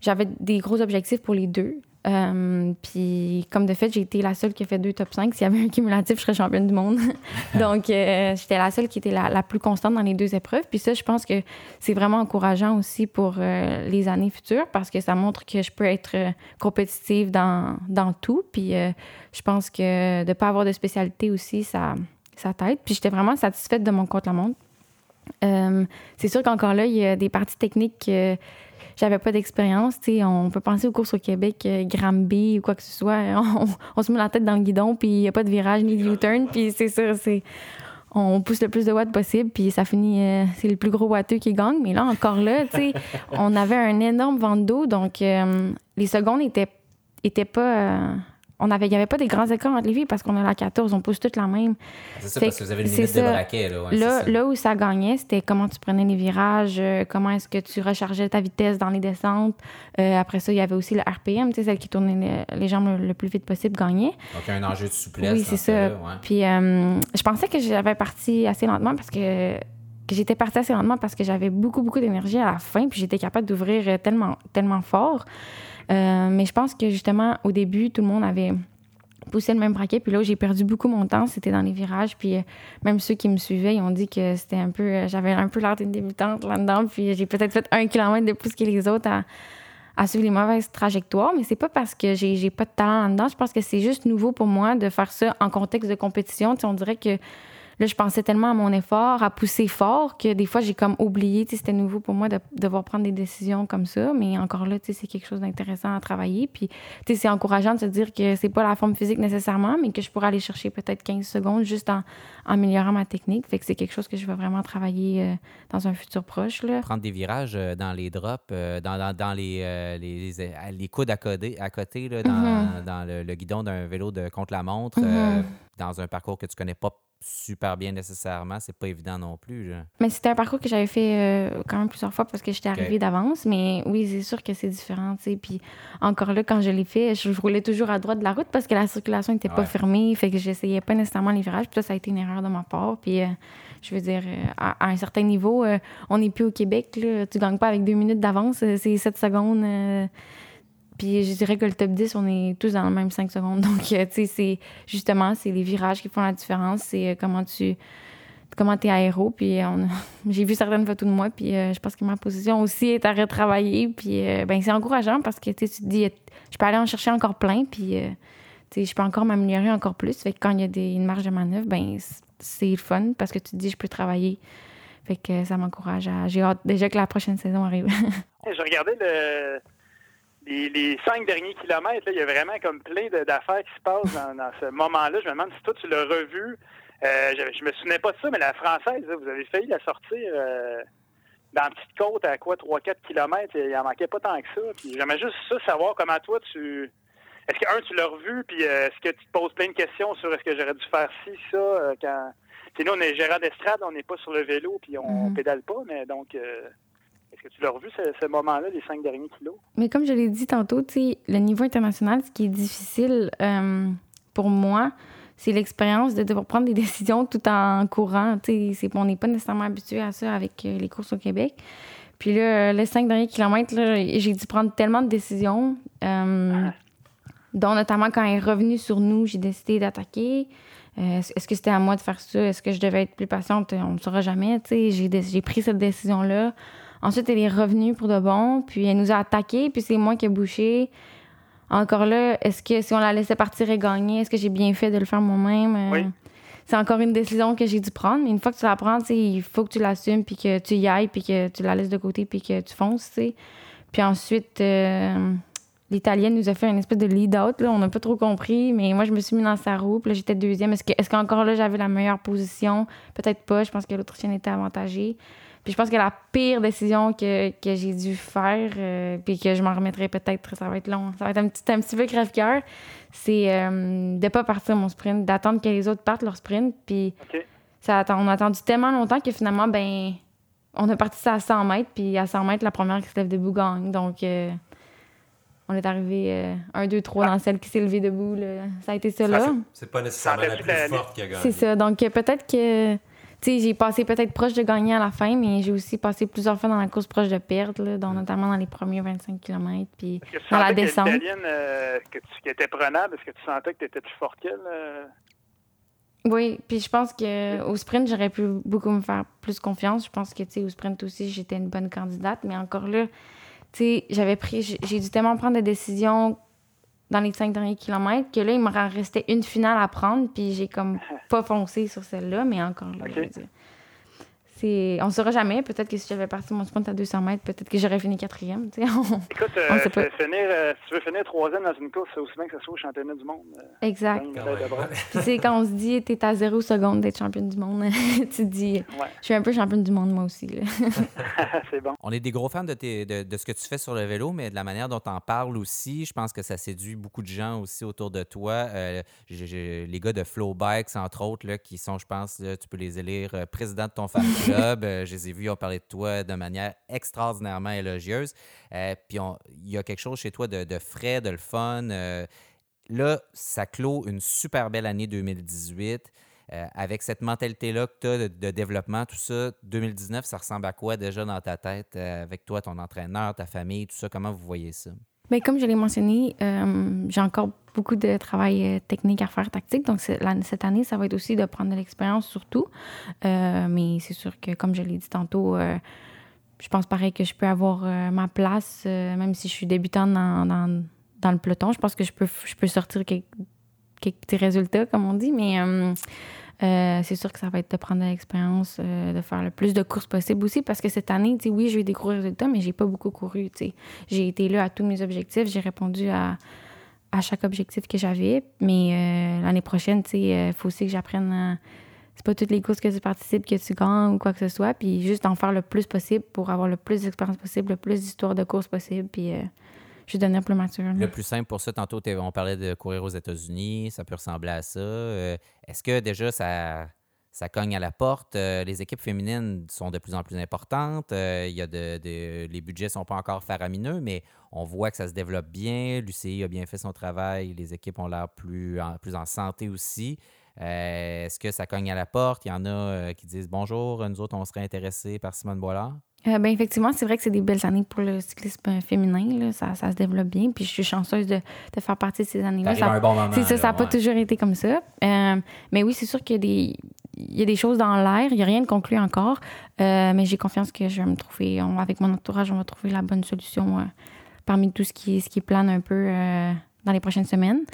J'avais des gros objectifs pour les deux. Euh, puis, comme de fait, j'ai été la seule qui a fait deux top 5. S'il y avait un cumulatif, je serais championne du monde. Donc, euh, j'étais la seule qui était la, plus constante dans les deux épreuves. Puis ça, je pense que c'est vraiment encourageant aussi pour les années futures parce que ça montre que je peux être compétitive dans, dans tout. Puis je pense que de ne pas avoir de spécialité aussi, ça, ça t'aide. Puis j'étais vraiment satisfaite de mon contre-la-montre. Euh, c'est sûr qu'encore là, il y a des parties techniques que j'avais pas d'expérience. On peut penser aux courses au Québec, euh, Granby ou quoi que ce soit. On, se met la tête dans le guidon, puis il n'y a pas de virage ni de U-turn. Puis c'est sûr, c'est on pousse le plus de watts possible, puis ça finit, euh, c'est le plus gros watteux qui gagne. Mais là, encore là, on avait un énorme vent d'eau, donc les secondes étaient, étaient pas on avait, il n'y avait pas des grands écarts entre les filles parce qu'on a la 14, on pousse toutes la même. C'est ça, parce que vous avez une limite de braquet. Là, là, là, où ça gagnait, c'était comment tu prenais les virages, euh, comment est-ce que tu rechargeais ta vitesse dans les descentes. Euh, après ça, il y avait aussi le RPM, tu sais, celle qui tournait les, jambes le, plus vite possible gagnait. Donc, un enjeu de souplesse. Oui, c'est ça. Puis, euh, je pensais que j'avais parti assez lentement parce que que j'étais partie assez lentement parce que j'avais beaucoup, beaucoup d'énergie à la fin, puis j'étais capable d'ouvrir tellement, tellement fort. Euh, mais je pense que justement, au début, tout le monde avait poussé le même braquet. Puis là j'ai perdu beaucoup mon temps, c'était dans les virages. Puis euh, même ceux qui me suivaient, ils ont dit que c'était un peu. Euh, j'avais un peu l'air d'une débutante là-dedans. Puis j'ai peut-être fait un kilomètre de plus que les autres à, suivre les mauvaises trajectoires. Mais c'est pas parce que j'ai pas de talent là-dedans. Je pense que c'est juste nouveau pour moi de faire ça en contexte de compétition. on dirait que là, je pensais tellement à mon effort, à pousser fort, que des fois, j'ai comme oublié. C'était nouveau pour moi de devoir prendre des décisions comme ça. Mais encore là, c'est quelque chose d'intéressant à travailler. Puis, c'est encourageant de se dire que c'est pas la forme physique nécessairement, mais que je pourrais aller chercher peut-être 15 secondes juste en, améliorant ma technique. Fait que c'est quelque chose que je vais vraiment travailler euh, dans un futur proche. Là. Prendre des virages euh, dans les drops, euh, dans, dans, les, les, les, coudes à côté, à côté là, dans, mm-hmm. dans le, guidon d'un vélo de contre-la-montre, mm-hmm. dans un parcours que tu connais pas super bien nécessairement. C'est pas évident non plus. Mais c'était un parcours que j'avais fait euh, quand même plusieurs fois parce que j'étais arrivée d'avance. Mais oui, c'est sûr que c'est différent. Puis encore là, quand je l'ai fait, je, roulais toujours à droite de la route parce que la circulation n'était pas fermée. Fait que j'essayais pas nécessairement les virages. Puis là, ça a été une erreur de ma part. Puis euh, je veux dire, euh, à, un certain niveau, on n'est plus au Québec. Là. Tu gagnes pas avec deux minutes d'avance. C'est sept secondes puis je dirais que le top 10, on est tous dans le même 5 secondes. Donc, euh, tu sais, c'est justement, c'est les virages qui font la différence. C'est euh, comment tu comment es aéro. Puis j'ai vu certaines photos de moi, puis euh, je pense que ma position aussi est à retravailler. Puis ben, c'est encourageant parce que tu te dis, je peux aller en chercher encore plein, puis je peux encore m'améliorer encore plus. Fait que quand il y a des, une marge de manœuvre, ben c'est le fun parce que tu te dis, je peux travailler. Fait que ça m'encourage. J'ai hâte déjà que la prochaine saison arrive. je regardais le les, cinq derniers kilomètres, il y a vraiment comme plein d'affaires qui se passent dans, ce moment-là. Je me demande si toi, tu l'as revu. Euh, je, me souvenais pas de ça, mais la française, vous avez failli la sortir euh, dans la petite côte à quoi, 3-4 kilomètres. Il en manquait pas tant que ça. J'aimerais juste ça, savoir comment toi, tu... Est-ce que, un, tu l'as revu, puis euh, est-ce que tu te poses plein de questions sur est-ce que j'aurais dû faire ci, ça, quand... nous, on est gérant d'estrade, on n'est pas sur le vélo, puis on, mm-hmm. pédale pas, mais donc... Est-ce que tu l'as revu, ce, moment-là, les cinq derniers kilos? Mais comme je l'ai dit tantôt, le niveau international, ce qui est difficile euh, pour moi, c'est l'expérience de devoir prendre des décisions tout en courant. C'est, on n'est pas nécessairement habitué à ça avec euh, les courses au Québec. Puis là, les cinq derniers kilomètres, j'ai dû prendre tellement de décisions, euh, dont notamment quand elle est revenu sur nous, j'ai décidé d'attaquer. est-ce que c'était à moi de faire ça? Est-ce que je devais être plus patiente? On ne saura jamais. J'ai, j'ai pris cette décision-là Ensuite, elle est revenue pour de bon, puis elle nous a attaqués, puis c'est moi qui ai bouché. Encore là, est-ce que si on la laissait partir et gagner, est-ce que j'ai bien fait de le faire moi-même? Euh, oui. C'est encore une décision que j'ai dû prendre, mais une fois que tu la prends, il faut que tu l'assumes, puis que tu y ailles, puis que tu la laisses de côté, puis que tu fonces. Puis ensuite, euh, l'Italienne nous a fait une espèce de lead-out, on n'a pas trop compris, mais moi, je me suis mis dans sa roue, puis là, j'étais deuxième. Est-ce, que, est-ce qu'encore là, j'avais la meilleure position? Peut-être pas, je pense que l'Autrichienne était avantagée. Puis je pense que la pire décision que, que j'ai dû faire, euh, puis que je m'en remettrai peut-être, ça va être long, ça va être un petit, un petit peu crève-cœur, c'est euh, de ne pas partir mon sprint, d'attendre que les autres partent leur sprint. Puis ça on a attendu tellement longtemps que finalement, ben on a parti ça à 100 mètres, puis à 100 mètres, la première qui se lève debout gagne. Donc, euh, on est arrivé 1, 2, 3 dans celle qui s'est levée debout. Ça a été ça, là. C'est pas nécessairement la plus forte qui a gagné. C'est ça. Donc, peut-être que j'ai passé peut-être proche de gagner à la fin, mais j'ai aussi passé plusieurs fois dans la course proche de perdre, là, notamment dans les premiers 25 km. Puis dans la descente. Euh, que tu, qui était prenable, est-ce que tu sentais que tu étais plus fort qu'elle? Euh? Oui, puis je pense qu'au sprint, j'aurais pu beaucoup me faire plus confiance. Je pense que au sprint aussi, j'étais une bonne candidate, mais encore là, j'avais pris, j'ai dû tellement prendre des décisions dans les cinq derniers kilomètres que là, il me restait une finale à prendre, puis j'ai comme pas foncé sur celle-là, mais encore là, c'est on saura jamais. Peut-être que si j'avais parti mon sprint à 200 mètres, peut-être que j'aurais fini quatrième. Écoute, euh, finir, euh, si tu veux finir troisième dans une course, c'est aussi bien que ça soit au championnat du monde. Euh, exact. Puis c'est quand on se dit, t'es à zéro seconde d'être championne du monde, tu te dis, je suis un peu championne du monde moi aussi. c'est bon. On est des gros fans de, de, ce que tu fais sur le vélo, mais de la manière dont tu en parles aussi, je pense que ça séduit beaucoup de gens aussi autour de toi. les gars de Flow Bikes, entre autres, là, qui sont, je pense, tu peux les élire président de ton fan club. je les ai vus, ils ont parlé de toi de manière extraordinairement élogieuse. Euh, puis il y a quelque chose chez toi de, frais, de le fun. Euh, là, ça clôt une super belle année 2018. Euh, avec cette mentalité-là que tu as de, développement, tout ça, 2019, ça ressemble à quoi déjà dans ta tête avec toi, ton entraîneur, ta famille, tout ça? Comment vous voyez ça? Bien, comme je l'ai mentionné, j'ai encore beaucoup de travail technique à faire, tactique. Donc, cette année, ça va être aussi de prendre de l'expérience surtout. mais c'est sûr que, comme je l'ai dit tantôt, je pense pareil que je peux avoir euh, ma place, euh, même si je suis débutante dans, le peloton. Je pense que je peux, sortir quelques, petits résultats, comme on dit, mais euh, c'est sûr que ça va être de prendre de l'expérience, de faire le plus de courses possible aussi, parce que cette année, oui, j'ai eu des gros résultats, mais j'ai pas beaucoup couru. J'ai été là à tous mes objectifs, j'ai répondu à, à, chaque objectif que j'avais, mais l'année prochaine, il faut aussi que j'apprenne à c'est pas toutes les courses que tu participes que tu gagnes ou quoi que ce soit. Puis juste en faire le plus possible pour avoir le plus d'expérience possible, le plus d'histoires de courses possible. Puis euh. Le plus simple pour ça, tantôt, on parlait de courir aux États-Unis. Ça peut ressembler à ça. Euh, est-ce que déjà ça, ça cogne à la porte? Euh, les équipes féminines sont de plus en plus importantes. il y a de, les budgets sont pas encore faramineux, mais on voit que ça se développe bien. L'UCI a bien fait son travail. Les équipes ont l'air plus plus en santé aussi. Euh, est-ce que ça cogne à la porte? Il y en a euh, qui disent bonjour, nous autres, on serait intéressés par Simone Boilard. Euh, ben, effectivement, c'est vrai que c'est des belles années pour le cyclisme féminin. Ça, ça, se développe bien. Puis je suis chanceuse de, de faire partie de ces années-là. Ça, bon ça, n'a pas toujours été comme ça. mais oui, c'est sûr qu'il y a des, il y a des choses dans l'air. Il n'y a rien de conclu encore. mais j'ai confiance que je vais me trouver, avec mon entourage, on va trouver la bonne solution parmi tout ce qui, ce qui plane un peu dans les prochaines semaines.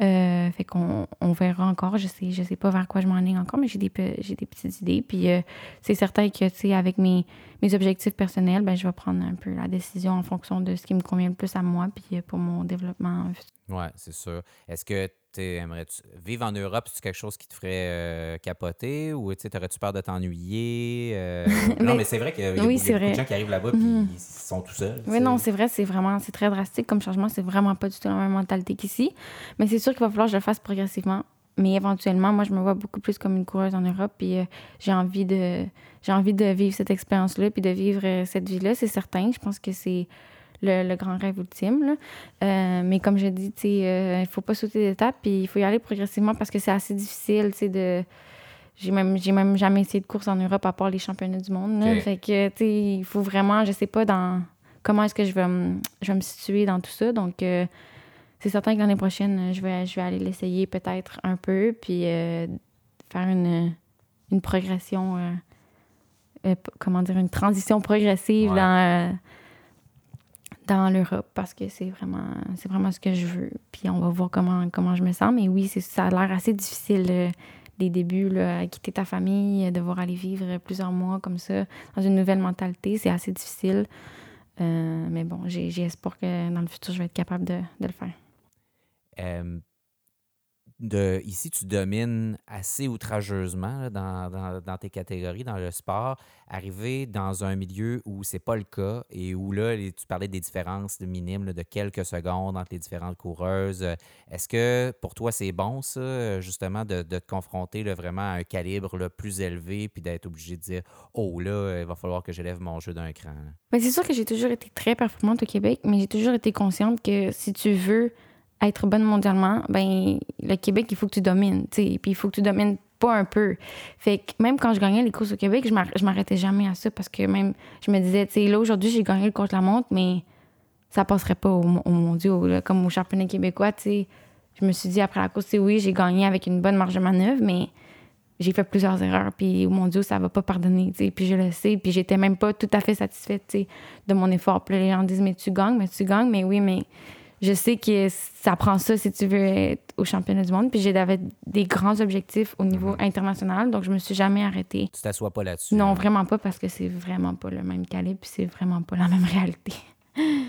Euh, fait qu'on on verra encore. Je sais, je sais pas vers quoi je m'enligne encore, mais j'ai des, j'ai des petites idées. Puis euh, c'est certain que, tu sais, avec mes, mes objectifs personnels, ben, je vais prendre un peu la décision en fonction de ce qui me convient le plus à moi, puis euh, pour mon développement Oui, c'est sûr. Est-ce que tu aimerais vivre en Europe, c'est quelque chose qui te ferait euh, capoter ou aurais-tu peur de t'ennuyer? Euh? non, mais c'est vrai qu'il y a, beaucoup, de gens qui arrivent là-bas et mhm. ils sont tout seuls. Oui, non, c'est vrai, c'est vraiment c'est très drastique comme changement. C'est vraiment pas du tout la même mentalité qu'ici. Mais c'est sûr qu'il va falloir que je le fasse progressivement. Mais éventuellement, moi, je me vois beaucoup plus comme une coureuse en Europe. Puis euh, j'ai envie de j'ai envie de vivre cette expérience-là puis de vivre cette vie-là, c'est certain. Je pense que c'est le, grand rêve ultime. Euh, mais comme je dis, euh, il ne faut pas sauter d'étape, puis il faut y aller progressivement parce que c'est assez difficile, de... J'ai même, j'ai même jamais essayé de course en Europe à part les championnats du monde. Fait que, il faut vraiment, je sais pas dans comment est-ce que je vais, me, je vais me situer dans tout ça. Donc, euh, c'est certain que l'année prochaine, je vais, je vais aller l'essayer peut-être un peu, puis faire une, une progression, comment dire, une transition progressive dans dans l'Europe parce que c'est vraiment c'est vraiment ce que je veux. Puis on va voir comment, comment je me sens. Mais oui, ça a l'air assez difficile euh, les débuts, là, quitter ta famille, euh, devoir aller vivre plusieurs mois comme ça, dans une nouvelle mentalité. C'est assez difficile. Euh, mais bon, j'ai espoir que dans le futur, je vais être capable de le faire de ici, tu domines assez outrageusement dans, tes catégories, dans le sport. Arriver dans un milieu où c'est pas le cas et où là, tu parlais des différences minimes de quelques secondes entre les différentes coureuses. Est-ce que pour toi, c'est bon, ça, justement, de, te confronter vraiment à un calibre plus élevé puis d'être obligé de dire Oh là, il va falloir que j'élève mon jeu d'un cran? Ben, c'est sûr que j'ai toujours été très performante au Québec, mais j'ai toujours été consciente que si tu veux être bonne mondialement, ben le Québec, il faut que tu domines, tu Puis il faut que tu domines pas un peu. Fait que même quand je gagnais les courses au Québec, je m'arrêtais jamais à ça parce que même, je me disais, tu sais, là, aujourd'hui, j'ai gagné le contre-la-montre, mais ça passerait pas au, au mondiaux, comme au championnat québécois, tu sais. Je me suis dit, après la course, oui, j'ai gagné avec une bonne marge de manœuvre, mais j'ai fait plusieurs erreurs, puis au mondiaux, ça va pas pardonner, tu sais. Puis je le sais, puis j'étais même pas tout à fait satisfaite, tu sais, de mon effort. Puis les gens disent, mais tu gagnes, mais tu gagnes, mais oui, mais je sais que ça prend ça si tu veux être au championnat du monde. Puis j'avais des grands objectifs au niveau mhm. international, donc je me suis jamais arrêtée. Tu t'assois pas là-dessus? Non, vraiment pas, parce que c'est vraiment pas le même calibre, puis c'est vraiment pas la même réalité.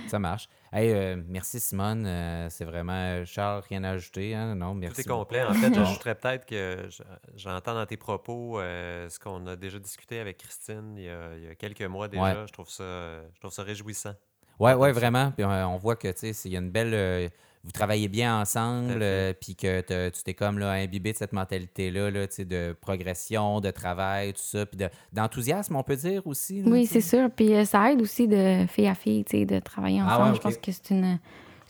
ça marche. Hey, euh, merci Simone. Euh, c'est vraiment. Charles, rien à ajouter. Hein? Non, merci. Tout est complet. En fait, j'ajouterais peut-être que j'entends dans tes propos euh, ce qu'on a déjà discuté avec Christine il y a, quelques mois déjà. Je, trouve ça, je trouve ça réjouissant. Oui, ouais, vraiment. Puis on, voit que il y a une belle. Euh, vous travaillez bien ensemble, euh, puis que tu t'es comme là, imbibé de cette mentalité-là, là, de progression, de travail, tout ça, puis d'enthousiasme, on peut dire aussi. oui, c'est sûr. Puis euh, ça aide aussi de fille à fille, de travailler ah ensemble. Je pense que c'est une,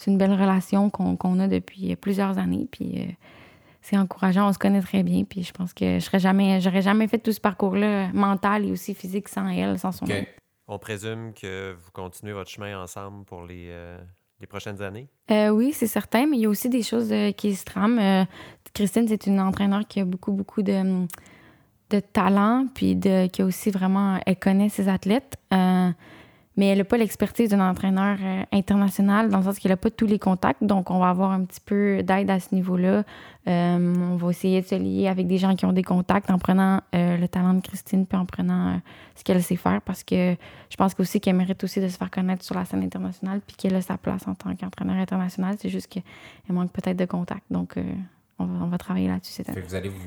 une belle relation qu'on a depuis plusieurs années. Puis c'est encourageant, on se connaît très bien. Puis je pense que je serais jamais, j'aurais jamais fait tout ce parcours-là mental et aussi physique sans elle, sans son aide. On présume que vous continuez votre chemin ensemble pour les, euh, prochaines années? Euh, oui, c'est certain, mais il y a aussi des choses euh, qui se trament. Christine, c'est une entraîneur qui a beaucoup, beaucoup de, de talent, puis de, qui a aussi vraiment, elle connaît ses athlètes mais elle n'a pas l'expertise d'un entraîneur euh, international dans le sens qu'elle n'a pas tous les contacts. Donc, on va avoir un petit peu d'aide à ce niveau-là. Euh, on va essayer de se lier avec des gens qui ont des contacts en prenant euh, le talent de Christine puis en prenant ce qu'elle sait faire parce que je pense aussi qu'elle mérite aussi de se faire connaître sur la scène internationale puis qu'elle a sa place en tant qu'entraîneur international. C'est juste qu'elle manque peut-être de contacts. Donc, on va, travailler là-dessus cette année. Vous allez vous.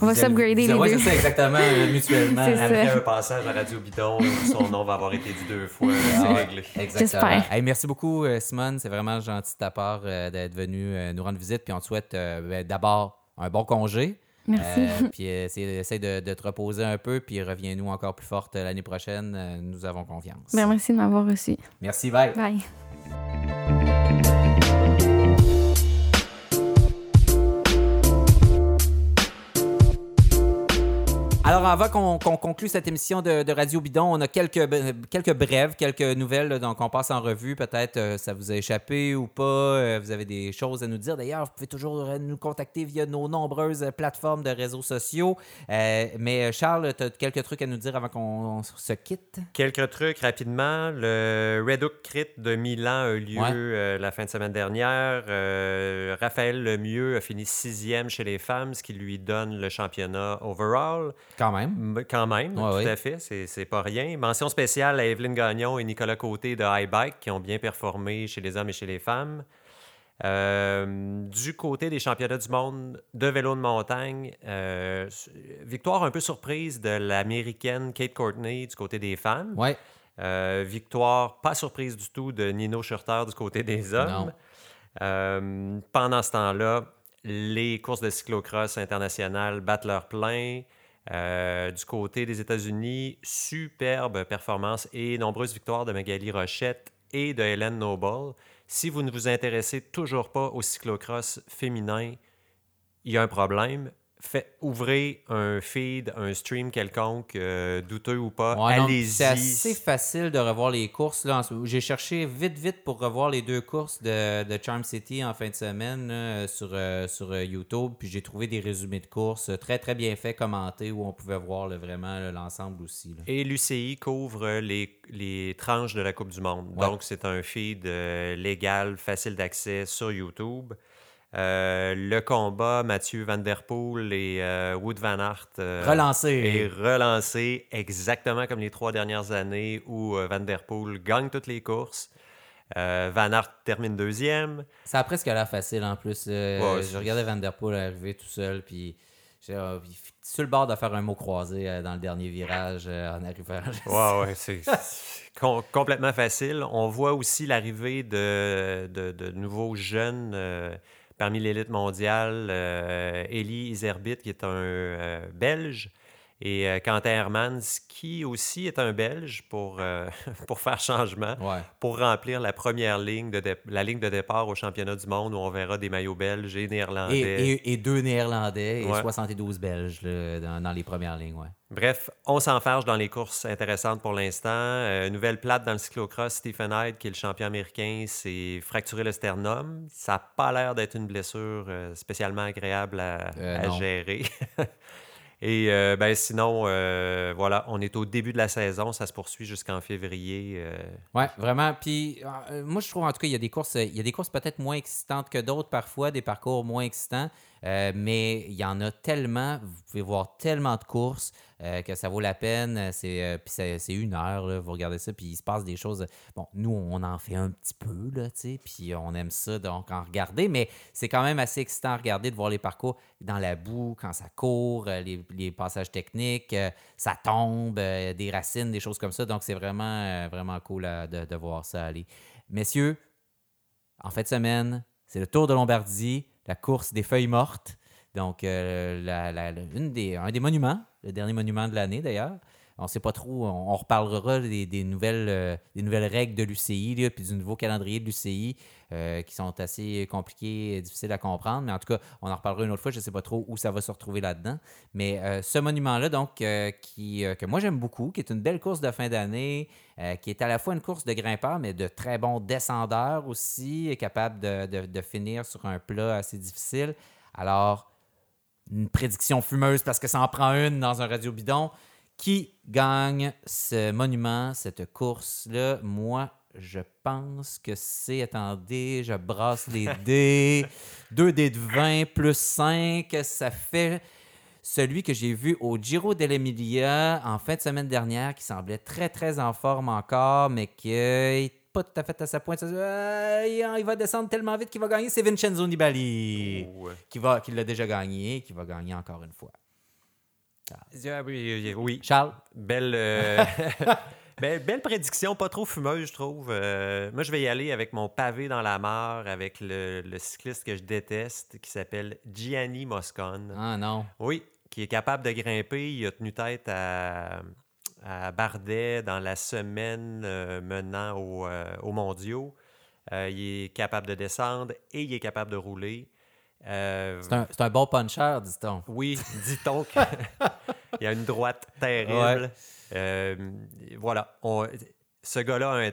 on va s'upgrader les deux. c'est ça, exactement, euh, mutuellement. Après un passage à Radio Bidon, son nom va avoir été dit deux fois. c'est ah, réglé. Exactement. Hey, merci beaucoup, euh, Simone. C'est vraiment gentil de ta part euh, d'être venue nous rendre visite. Puis on te souhaite ben, d'abord un bon congé. Merci. puis essaye de, de, te reposer un peu, puis reviens-nous encore plus forte l'année prochaine. nous avons confiance. Ben, merci de m'avoir reçu. Merci, bye. Bye. Alors, avant qu'on conclue cette émission de, Radio Bidon, on a quelques, quelques brèves, quelques nouvelles, donc on passe en revue. Peut-être euh, ça vous a échappé ou pas. Euh, vous avez des choses à nous dire. D'ailleurs, vous pouvez toujours euh, nous contacter via nos nombreuses plateformes de réseaux sociaux. mais Charles, tu as quelques trucs à nous dire avant qu'on se quitte? Quelques trucs rapidement. Le Red Hook Crit de Milan a eu lieu la fin de semaine dernière. Raphaël Lemieux a fini sixième chez les femmes, ce qui lui donne le championnat overall. Quand même. Quand même, tout à fait. C'est pas rien. Mention spéciale à Evelyne Gagnon et Nicolas Côté de High Bike qui ont bien performé chez les hommes et chez les femmes. Euh, du côté des championnats du monde de vélo de montagne, euh, victoire un peu surprise de l'américaine Kate Courtney du côté des femmes. Ouais. Euh, victoire pas surprise du tout de Nino Schurter du côté des hommes. pendant ce temps-là, les courses de cyclocross internationales battent leur plein. Euh, du côté des États-Unis, superbe performance et nombreuses victoires de Magali Rochette et de Hélène Noble. Si vous ne vous intéressez toujours pas au cyclocross féminin, il y a un problème fait, ouvrez un feed, un stream quelconque, euh, douteux ou pas, allez-y. C'est assez facile de revoir les courses. Là. J'ai cherché vite, vite pour revoir les deux courses de, de Charm City en fin de semaine sur, euh, sur euh, YouTube. Puis j'ai trouvé des résumés de courses très, très bien faits, commentés, où on pouvait voir vraiment l'ensemble aussi. Et l'UCI couvre les, les, tranches de la Coupe du Monde. Donc, c'est un feed légal, facile d'accès sur YouTube. Euh, le combat, Mathieu Van Der Poel et euh, Wood Van Aert euh, relancé. est relancé exactement comme les trois dernières années où Van Der Poel gagne toutes les courses. Van Aert termine deuxième. Ça a presque l'air facile en plus. je regardais Van Der Poel arriver tout seul, puis sur le bord de faire un mot croisé dans le dernier virage en arrivant. ouais, ouais, c'est complètement facile. On voit aussi l'arrivée de, de, de, nouveaux jeunes parmi l'élite mondiale, euh, Elie Iserbit, qui est un euh, Belge, et euh, Quentin Hermans, qui aussi est un Belge pour, pour faire changement, pour remplir la première ligne de, la ligne de départ au championnat du monde où on verra des maillots belges et néerlandais. Et, deux néerlandais et 72 belges dans, dans, les premières lignes. Ouais. Bref, on s'enferge dans les courses intéressantes pour l'instant. Euh, nouvelle plate dans le cyclocross, Stephen Hyde, qui est le champion américain, s'est fracturé le sternum. Ça n'a pas l'air d'être une blessure euh, spécialement agréable à, euh, gérer. Et euh, ben, sinon, euh, voilà, on est au début de la saison, ça se poursuit jusqu'en février. Euh. Ouais, vraiment. Puis moi, je trouve en tout cas, il y a des courses, il y a des courses peut-être moins excitantes que d'autres parfois, des parcours moins excitants. Euh, mais il y en a tellement, vous pouvez voir tellement de courses euh, que ça vaut la peine. C'est, euh, une heure, vous regardez ça, puis il se passe des choses. Bon, nous, on en fait un petit peu, là, puis on aime ça, donc en regarder, mais c'est quand même assez excitant à regarder, de voir les parcours dans la boue, quand ça court, les, passages techniques, ça tombe, des racines, des choses comme ça. Donc, c'est vraiment, vraiment cool de, de voir ça aller. Messieurs, en fin de semaine, c'est le Tour de Lombardie la course des feuilles mortes. Donc, euh, une des, un des monuments, le dernier monument de l'année d'ailleurs. On ne sait pas trop, on, reparlera des, nouvelles, euh, des nouvelles règles de l'UCI, puis du nouveau calendrier de l'UCI, euh, qui sont assez compliqués et difficiles à comprendre. Mais en tout cas, on en reparlera une autre fois. Je ne sais pas trop où ça va se retrouver là-dedans. Mais ce monument-là, donc, qui, que moi j'aime beaucoup, qui est une belle course de fin d'année, qui est à la fois une course de grimpeurs, mais de très bons descendeurs aussi, capable de finir sur un plat assez difficile. Alors, une prédiction fumeuse parce que ça en prend une dans un radio bidon. Qui gagne ce monument, cette course-là? Moi, je pense que c'est, attendez, je brasse les dés. 2 dés de 20 plus 5, ça fait celui que j'ai vu au Giro dell'Emilia en fin de semaine dernière, qui semblait très, très en forme encore, mais qui n'est pas tout à fait à sa pointe. Euh, il va descendre tellement vite qu'il va gagner. C'est Vincenzo Nibali qui, va, qui l'a déjà gagné, qui va gagner encore une fois. Ah, oui, Charles? Euh, belle, belle, prédiction, pas trop fumeuse, je trouve. Euh, moi, je vais y aller avec mon pavé dans la mare, avec le, cycliste que je déteste, qui s'appelle Gianni Moscon. Ah non. Oui, qui est capable de grimper. Il a tenu tête à, Bardet dans la semaine euh, menant aux mondiaux. il est capable de descendre et il est capable de rouler. Euh, c'est un, bon puncher, dit-on. Oui, dit-on qu'il y a une droite terrible. Euh, voilà. ce gars-là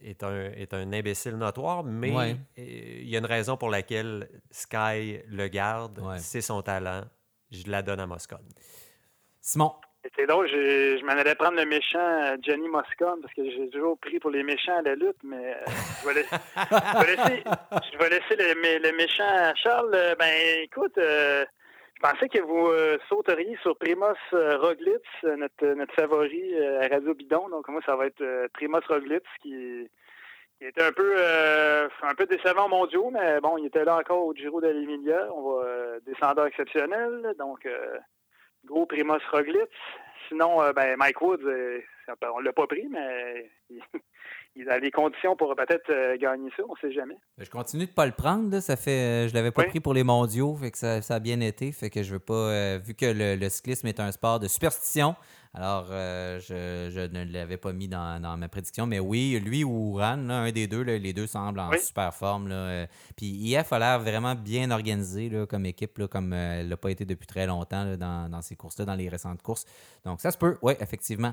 est, un, est un imbécile notoire, mais il y a une raison pour laquelle Sky le garde. C'est son talent. Je la donne à Moscone. Simon. C'est drôle, je, m'en allais prendre le méchant euh, Johnny Moscone parce que j'ai toujours pris pour les méchants à la lutte, mais euh, je, vais laisser, je, vais laisser, le, méchant Charles. Euh, ben écoute, je pensais que vous sauteriez sur Primoz Roglitz, notre, notre favori à Radio Bidon. Donc moi, ça va être Primoz Roglitz qui, qui était un peu un peu décevant mondiaux, mais bon, il était là encore au Giro de l'Emilia. On va descendeur exceptionnel. Donc Gros Primoz Roglitz. Sinon, euh, ben, Mike Woods, euh, on l'a pas pris, mais il, a les conditions pour peut-être euh, gagner ça, on ne sait jamais. Je continue de ne pas le prendre. Ça fait, je l'avais pas pris pour les mondiaux, fait que ça, a bien été. Fait que je veux pas, vu que le, cyclisme est un sport de superstition, alors, euh, je, ne l'avais pas mis dans, ma prédiction. Mais oui, lui ou Ran, un des deux, les deux semblent en super forme. Euh. Puis IF a l'air vraiment bien organisé comme équipe, comme euh, elle n'a pas été depuis très longtemps dans, dans, ces courses-là, dans les récentes courses. Donc, ça se peut, oui, effectivement.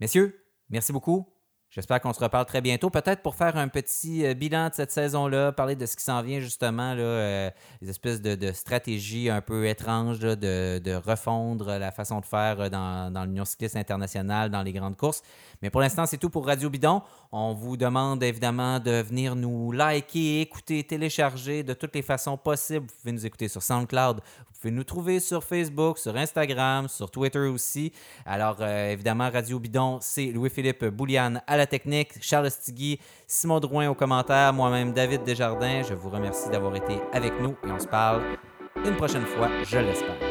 Messieurs, merci beaucoup. J'espère qu'on se reparle très bientôt. Peut-être pour faire un petit euh, bilan de cette saison-là, parler de ce qui s'en vient justement, là, euh, les espèces de, stratégies un peu étranges de, refondre la façon de faire euh, dans, dans l'Union cycliste internationale, dans les grandes courses. Mais pour l'instant, c'est tout pour Radio Bidon. On vous demande évidemment de venir nous liker, écouter, télécharger de toutes les façons possibles. Vous pouvez nous écouter sur SoundCloud, vous pouvez nous trouver sur Facebook, sur Instagram, sur Twitter aussi. Alors évidemment, Radio Bidon, c'est Louis-Philippe Bouliane à technique, Charles Stigui, Simon Drouin aux commentaires, moi-même David Desjardins. Je vous remercie d'avoir été avec nous et on se parle une prochaine fois, je l'espère.